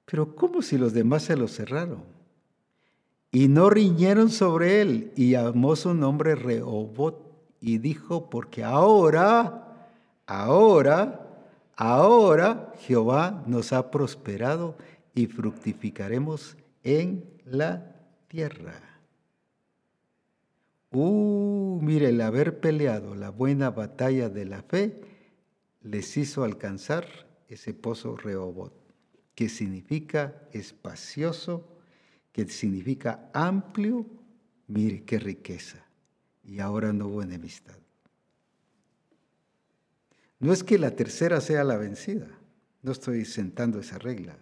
Pero ¿cómo si los demás se lo cerraron? Y no riñeron sobre él y llamó su nombre Rehobot y dijo, porque ahora, ahora Ahora Jehová nos ha prosperado y fructificaremos en la tierra. Uh, mire, el haber peleado la buena batalla de la fe les hizo alcanzar ese pozo Rehobot, que significa espacioso, que significa amplio. Mire qué riqueza. Y ahora no hubo enemistad. No es que la tercera sea la vencida, no estoy sentando esa regla.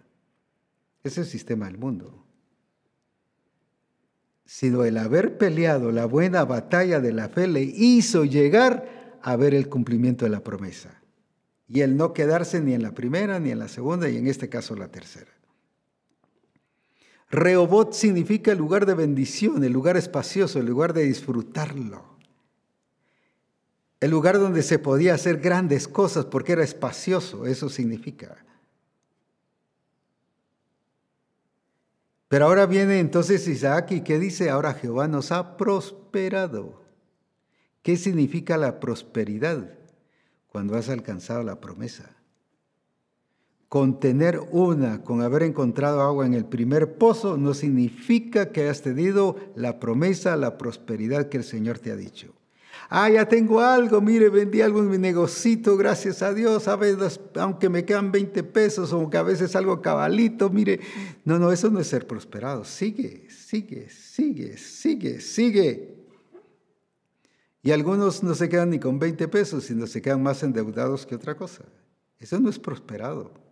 Es el sistema del mundo. Sino el haber peleado la buena batalla de la fe le hizo llegar a ver el cumplimiento de la promesa. Y el no quedarse ni en la primera, ni en la segunda, y en este caso la tercera. Rehobot significa el lugar de bendición, el lugar espacioso, el lugar de disfrutarlo el lugar donde se podía hacer grandes cosas porque era espacioso, eso significa. Pero ahora viene entonces Isaac y ¿qué dice? Ahora Jehová nos ha prosperado. ¿Qué significa la prosperidad cuando has alcanzado la promesa? Con tener una, con haber encontrado agua en el primer pozo, no significa que hayas tenido la promesa, la prosperidad que el Señor te ha dicho. Ah, ya tengo algo, mire, vendí algo en mi negocito, gracias a Dios, a veces, aunque me quedan 20 pesos o que a veces algo cabalito, mire. No, no, eso no es ser prosperado. Sigue, sigue, sigue, sigue, sigue. Y algunos no se quedan ni con 20 pesos, sino se quedan más endeudados que otra cosa. Eso no es prosperado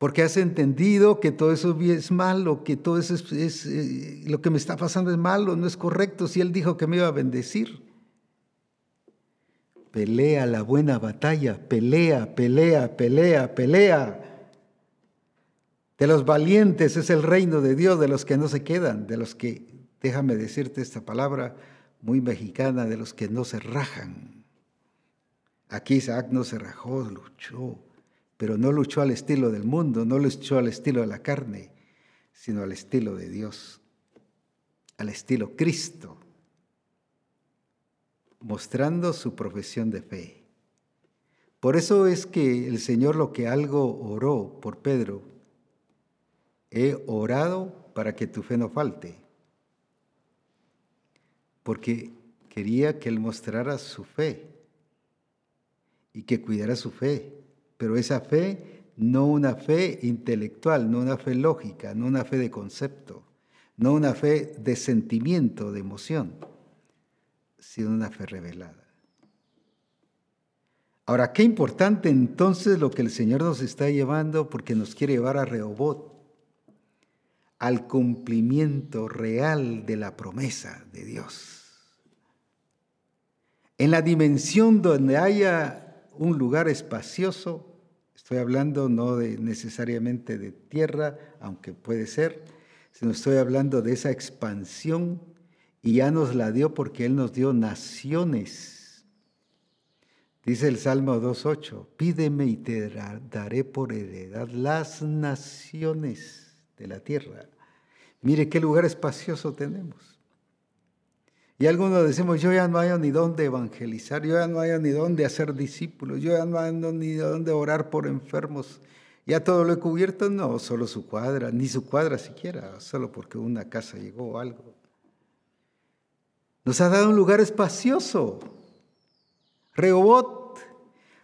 porque has entendido que todo eso es malo, que todo eso es, eh, lo que me está pasando es malo, no es correcto, si Él dijo que me iba a bendecir. Pelea la buena batalla, pelea, pelea, pelea, pelea. De los valientes es el reino de Dios, de los que no se quedan, de los que, déjame decirte esta palabra muy mexicana, de los que no se rajan. Aquí Isaac no se rajó, luchó pero no luchó al estilo del mundo, no luchó al estilo de la carne, sino al estilo de Dios, al estilo Cristo, mostrando su profesión de fe. Por eso es que el Señor lo que algo oró por Pedro, he orado para que tu fe no falte, porque quería que él mostrara su fe y que cuidara su fe pero esa fe no una fe intelectual, no una fe lógica, no una fe de concepto, no una fe de sentimiento, de emoción, sino una fe revelada. Ahora, qué importante entonces lo que el Señor nos está llevando porque nos quiere llevar a Rehobot, al cumplimiento real de la promesa de Dios. En la dimensión donde haya un lugar espacioso, Estoy hablando no necesariamente de tierra, aunque puede ser, sino estoy hablando de esa expansión y ya nos la dio porque Él nos dio naciones. Dice el Salmo 2.8, pídeme y te daré por heredad las naciones de la tierra. Mire qué lugar espacioso tenemos. Y algunos decimos, yo ya no hay ni dónde evangelizar, yo ya no hay ni dónde hacer discípulos, yo ya no hay ni dónde orar por enfermos. ¿Ya todo lo he cubierto? No, solo su cuadra, ni su cuadra siquiera, solo porque una casa llegó o algo. Nos ha dado un lugar espacioso. Rehobot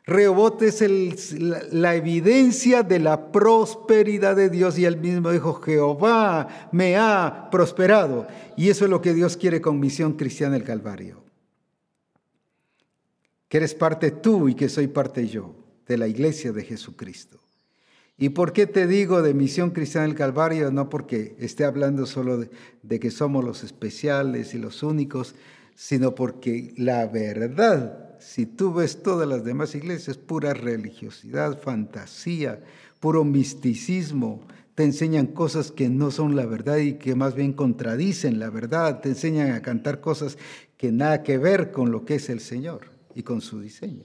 Rehobot es la, evidencia de la prosperidad de Dios y él mismo dijo, Jehová me ha prosperado. Y eso es lo que Dios quiere con Misión Cristiana del Calvario. Que eres parte tú y que soy parte yo de la iglesia de Jesucristo. ¿Y por qué te digo de Misión Cristiana del Calvario? No porque esté hablando solo de, de que somos los especiales y los únicos, sino porque la verdad si tú ves todas las demás iglesias, pura religiosidad, fantasía, puro misticismo, te enseñan cosas que no son la verdad y que más bien contradicen la verdad, te enseñan a cantar cosas que nada que ver con lo que es el Señor y con su diseño,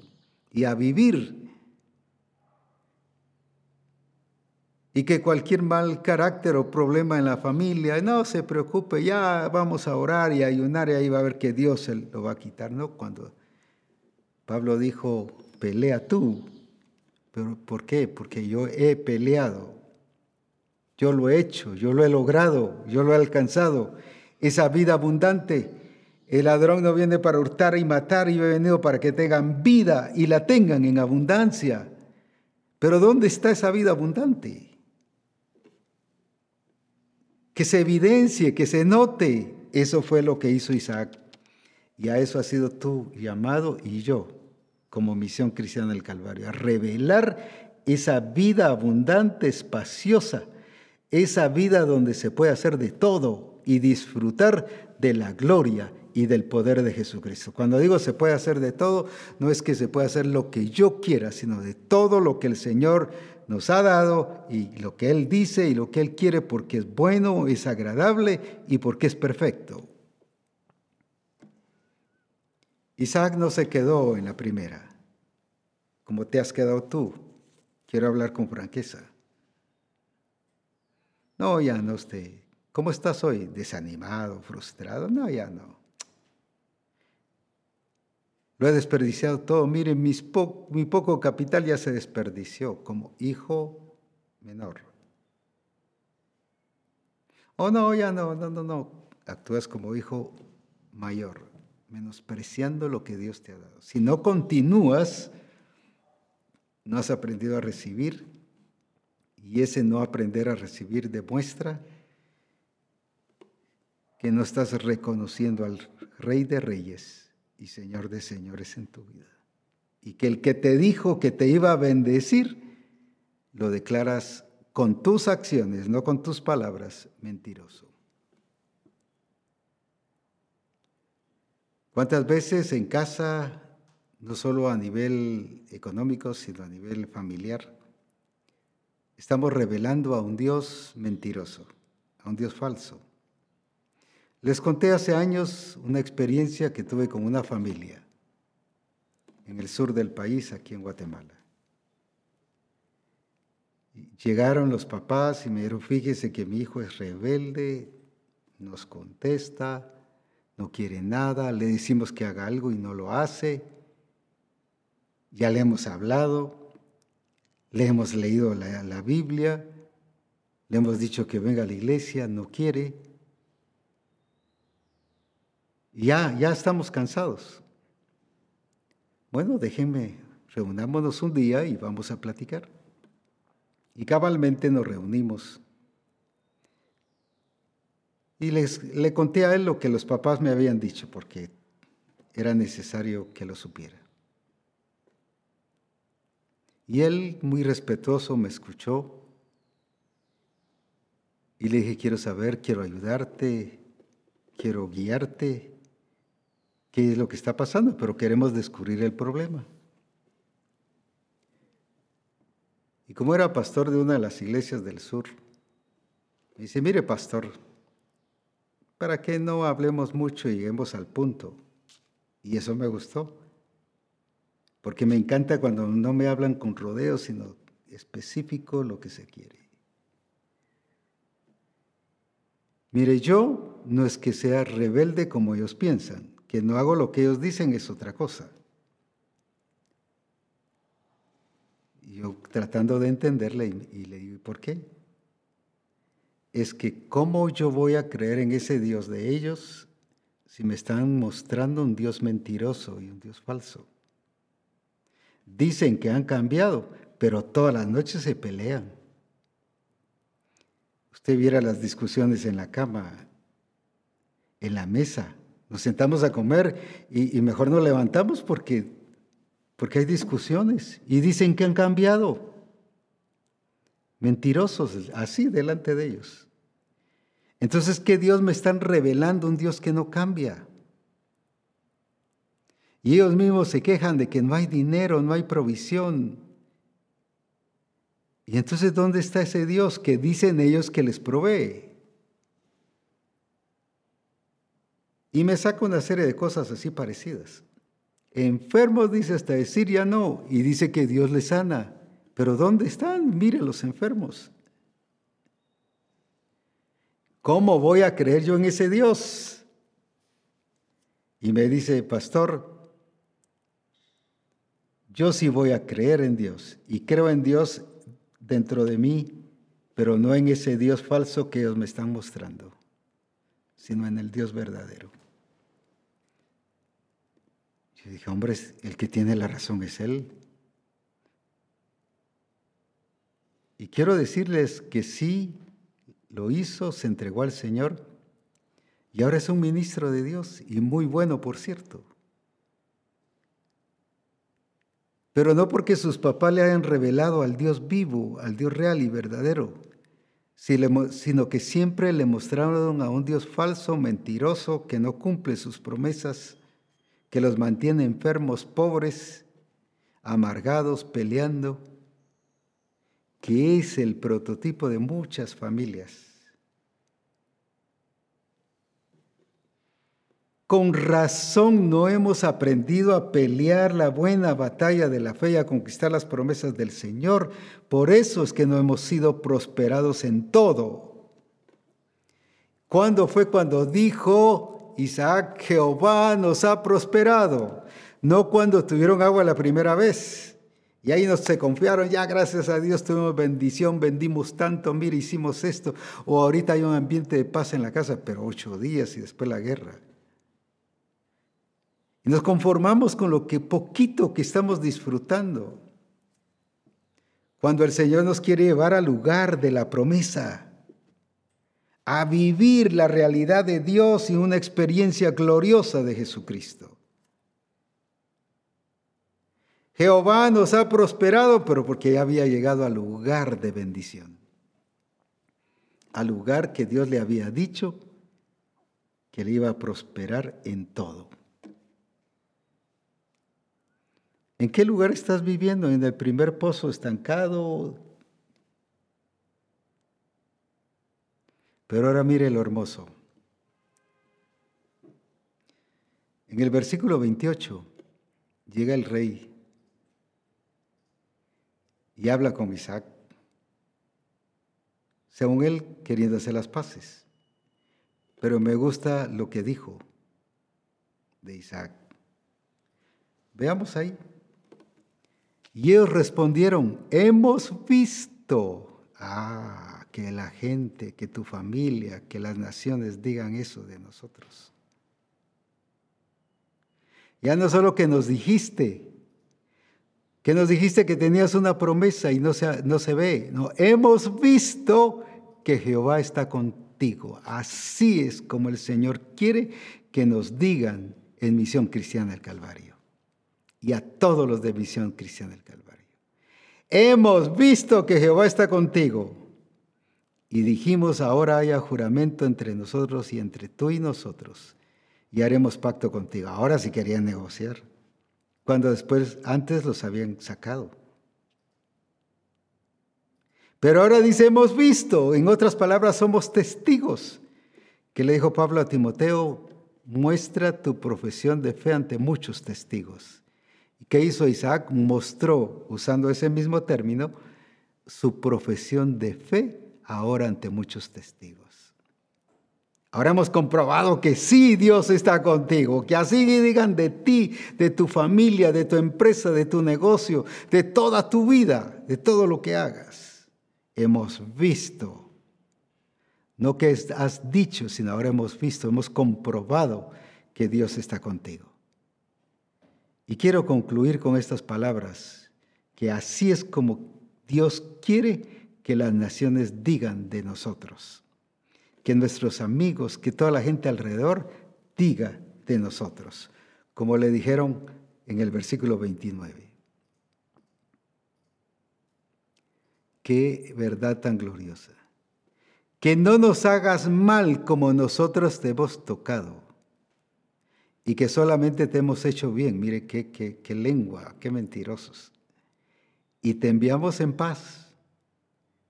y a vivir. Y que cualquier mal carácter o problema en la familia, no se preocupe, ya vamos a orar y ayunar y ahí va a ver que Dios lo va a quitar, ¿no? Cuando Pablo dijo, pelea tú. ¿Pero por qué? Porque yo he peleado. Yo lo he hecho, yo lo he logrado, yo lo he alcanzado. Esa vida abundante. El ladrón no viene para hurtar y matar, y he venido para que tengan vida y la tengan en abundancia. Pero ¿dónde está esa vida abundante? Que se evidencie, que se note. Eso fue lo que hizo Isaac. Y a eso ha sido tú llamado y yo como misión cristiana del Calvario, a revelar esa vida abundante, espaciosa, esa vida donde se puede hacer de todo y disfrutar de la gloria y del poder de Jesucristo. Cuando digo se puede hacer de todo, no es que se pueda hacer lo que yo quiera, sino de todo lo que el Señor nos ha dado y lo que Él dice y lo que Él quiere porque es bueno, es agradable y porque es perfecto. Isaac no se quedó en la primera, como te has quedado tú. Quiero hablar con franqueza. No, ya no usted. ¿Cómo estás hoy? ¿Desanimado, frustrado? No, ya no. Lo he desperdiciado todo. Miren, mi poco capital ya se desperdició como hijo menor. Oh, no, ya no, no, no, no. Actúas como hijo mayor menospreciando lo que Dios te ha dado. Si no continúas, no has aprendido a recibir y ese no aprender a recibir demuestra que no estás reconociendo al Rey de Reyes y Señor de Señores en tu vida. Y que el que te dijo que te iba a bendecir, lo declaras con tus acciones, no con tus palabras, mentiroso. ¿Cuántas veces en casa, no solo a nivel económico, sino a nivel familiar, estamos revelando a un Dios mentiroso, a un Dios falso? Les conté hace años una experiencia que tuve con una familia en el sur del país, aquí en Guatemala. Llegaron los papás y me dijeron, fíjese que mi hijo es rebelde, nos contesta, no quiere nada, le decimos que haga algo y no lo hace, ya le hemos hablado, le hemos leído la, Biblia, le hemos dicho que venga a la iglesia, no quiere. Ya, ya estamos cansados. Bueno, déjenme, reunámonos un día y vamos a platicar. Y cabalmente nos reunimos y les, le conté a él lo que los papás me habían dicho, porque era necesario que lo supiera. Y él, muy respetuoso, me escuchó y le dije, quiero saber, quiero ayudarte, quiero guiarte, qué es lo que está pasando, pero queremos descubrir el problema. Y como era pastor de una de las iglesias del sur, me dice, mire pastor, para que no hablemos mucho y lleguemos al punto. Y eso me gustó, porque me encanta cuando no me hablan con rodeos, sino específico lo que se quiere. Mire, yo no es que sea rebelde como ellos piensan, que no hago lo que ellos dicen es otra cosa. yo tratando de entenderle y, le digo, ¿por qué? Es que ¿cómo yo voy a creer en ese Dios de ellos si me están mostrando un Dios mentiroso y un Dios falso? Dicen que han cambiado, pero todas las noches se pelean. Usted viera las discusiones en la cama, en la mesa. Nos sentamos a comer y, mejor nos levantamos porque porque hay discusiones y dicen que han cambiado. Mentirosos, así delante de ellos. Entonces, ¿qué Dios me están revelando? Un Dios que no cambia. Y ellos mismos se quejan de que no hay dinero, no hay provisión. Y entonces, ¿dónde está ese Dios que dicen ellos que les provee? Y me saca una serie de cosas así parecidas. Enfermos, dice hasta decir ya no, y dice que Dios les sana. Pero ¿dónde están? Mire los enfermos. ¿Cómo voy a creer yo en ese Dios? Y me dice, pastor, yo sí voy a creer en Dios y creo en Dios dentro de mí, pero no en ese Dios falso que ellos me están mostrando, sino en el Dios verdadero. Yo dije, hombre, el que tiene la razón es Él. Y quiero decirles que sí lo hizo, se entregó al Señor y ahora es un ministro de Dios y muy bueno, por cierto. Pero no porque sus papás le hayan revelado al Dios vivo, al Dios real y verdadero, sino que siempre le mostraron a un Dios falso, mentiroso, que no cumple sus promesas que los mantiene enfermos, pobres, amargados, peleando, que es el prototipo de muchas familias. Con razón no hemos aprendido a pelear la buena batalla de la fe y a conquistar las promesas del Señor. Por eso es que no hemos sido prosperados en todo. ¿Cuándo fue cuando dijo Isaac, Jehová nos ha prosperado, no cuando tuvieron agua la primera vez. Y ahí nos se confiaron, ya gracias a Dios tuvimos bendición, vendimos tanto, mire, hicimos esto. O ahorita hay un ambiente de paz en la casa, pero ocho días y después la guerra. Y nos conformamos con lo que poquito que estamos disfrutando. Cuando el Señor nos quiere llevar al lugar de la promesa a vivir la realidad de Dios y una experiencia gloriosa de Jesucristo. Jehová nos ha prosperado, pero porque ya había llegado al lugar de bendición, al lugar que Dios le había dicho que le iba a prosperar en todo. ¿En qué lugar estás viviendo? ¿En el primer pozo estancado? Pero ahora mire lo hermoso. En el versículo 28 llega el rey y habla con Isaac, según él queriendo hacer las paces. Pero me gusta lo que dijo de Isaac. Veamos ahí. Y ellos respondieron, hemos visto. Ah, que la gente, que tu familia, que las naciones digan eso de nosotros. Ya no solo que nos dijiste, que nos dijiste que tenías una promesa y no se, no se ve, no, hemos visto que Jehová está contigo. Así es como el Señor quiere que nos digan en Misión Cristiana del Calvario y a todos los de Misión Cristiana del Calvario. Hemos visto que Jehová está contigo. Y dijimos, ahora haya juramento entre nosotros y entre tú y nosotros, y haremos pacto contigo. Ahora sí querían negociar, cuando después, antes los habían sacado. Pero ahora dice, hemos visto, en otras palabras, somos testigos, que le dijo Pablo a Timoteo, muestra tu profesión de fe ante muchos testigos. ¿Y qué hizo Isaac? Mostró, usando ese mismo término, su profesión de fe ahora ante muchos testigos. Ahora hemos comprobado que sí, Dios está contigo, que así digan de ti, de tu familia, de tu empresa, de tu negocio, de toda tu vida, de todo lo que hagas. Hemos visto, no que has dicho, sino ahora hemos visto, hemos comprobado que Dios está contigo. Y quiero concluir con estas palabras, que así es como Dios quiere que las naciones digan de nosotros que nuestros amigos, que toda la gente alrededor diga de nosotros, como le dijeron en el versículo 29. Qué verdad tan gloriosa. Que no nos hagas mal como nosotros te hemos tocado y que solamente te hemos hecho bien. Mire qué, qué, qué lengua, qué mentirosos. Y te enviamos en paz.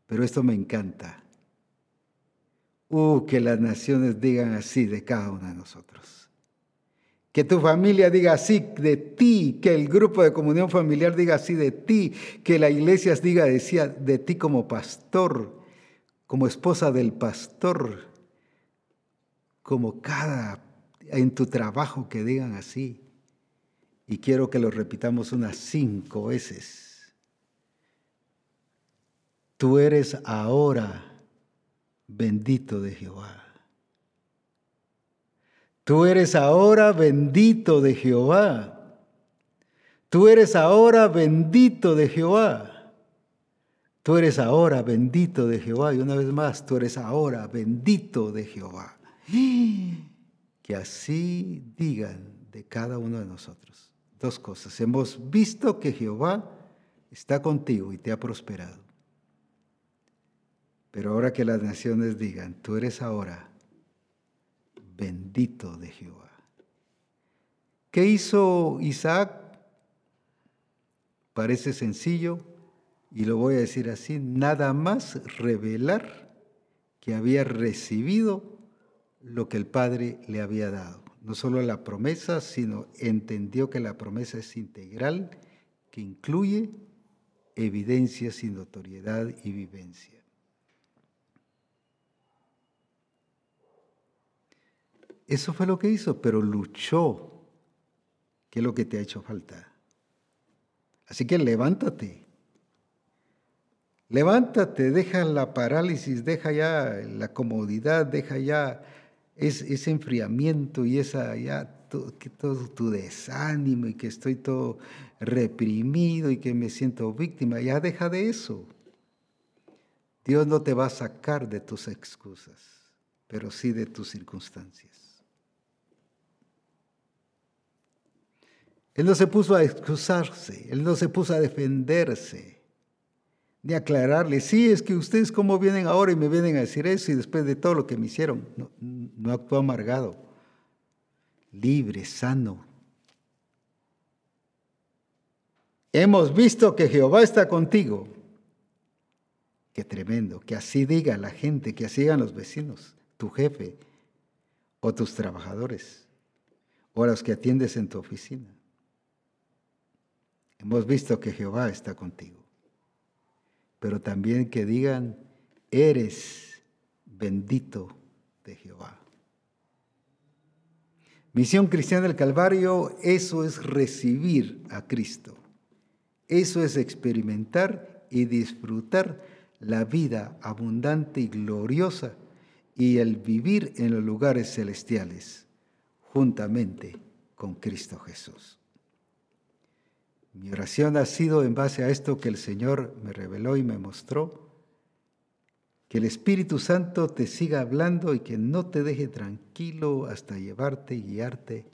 Pero esto me encanta Uh, que las naciones digan así de cada uno de nosotros. Que tu familia diga así de ti, que el grupo de comunión familiar diga así de ti, que la iglesia diga decía, de ti como pastor, como esposa del pastor, como cada en tu trabajo que digan así. Y quiero que lo repitamos unas cinco veces. Tú eres ahora bendito de Jehová. Tú eres ahora bendito de Jehová. Tú eres ahora bendito de Jehová. Tú eres ahora bendito de Jehová. Y una vez más, tú eres ahora bendito de Jehová. Que así digan de cada uno de nosotros. Dos cosas. Hemos visto que Jehová está contigo y te ha prosperado. Pero ahora que las naciones digan, tú eres ahora bendito de Jehová. ¿Qué hizo Isaac? Parece sencillo y lo voy a decir así, nada más revelar que había recibido lo que el Padre le había dado. No solo la promesa, sino entendió que la promesa es integral, que incluye evidencias y notoriedad y vivencia. Eso fue lo que hizo, pero luchó, que es lo que te ha hecho falta. Así que levántate. Levántate, deja la parálisis, deja ya la comodidad, deja ya ese, enfriamiento y esa ya todo, todo tu desánimo y que estoy todo reprimido y que me siento víctima. Ya deja de eso. Dios no te va a sacar de tus excusas, pero sí de tus circunstancias. Él no se puso a excusarse, él no se puso a defenderse, ni a aclararle, sí, es que ustedes cómo vienen ahora y me vienen a decir eso y después de todo lo que me hicieron, no, no actuó amargado, libre, sano. Hemos visto que Jehová está contigo. Qué tremendo, que así diga la gente, que así digan los vecinos, tu jefe o tus trabajadores o los que atiendes en tu oficina. Hemos visto que Jehová está contigo. Pero también que digan, eres bendito de Jehová. Misión Cristiana del Calvario, eso es recibir a Cristo. Eso es experimentar y disfrutar la vida abundante y gloriosa y el vivir en los lugares celestiales juntamente con Cristo Jesús. Mi oración ha sido en base a esto que el Señor me reveló y me mostró, que el Espíritu Santo te siga hablando y que no te deje tranquilo hasta llevarte y guiarte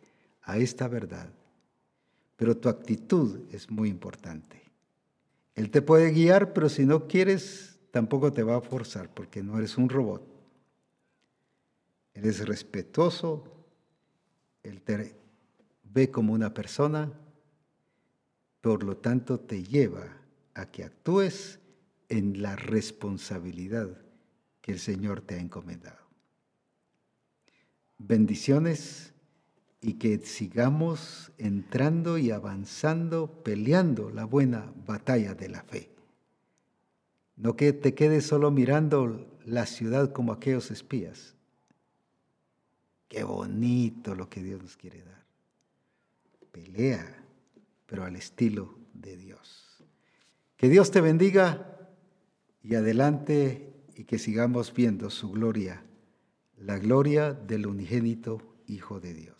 a esta verdad. Pero tu actitud es muy importante. Él te puede guiar, pero si no quieres, tampoco te va a forzar porque no eres un robot. Él es respetuoso, Él te ve como una persona por lo tanto te lleva a que actúes en la responsabilidad que el Señor te ha encomendado. Bendiciones y que sigamos entrando y avanzando, peleando la buena batalla de la fe. No que te quedes solo mirando la ciudad como aquellos espías, Qué bonito lo que Dios nos quiere dar. Pelea, pero al estilo de Dios. Que Dios te bendiga y adelante y que sigamos viendo su gloria, la gloria del unigénito Hijo de Dios.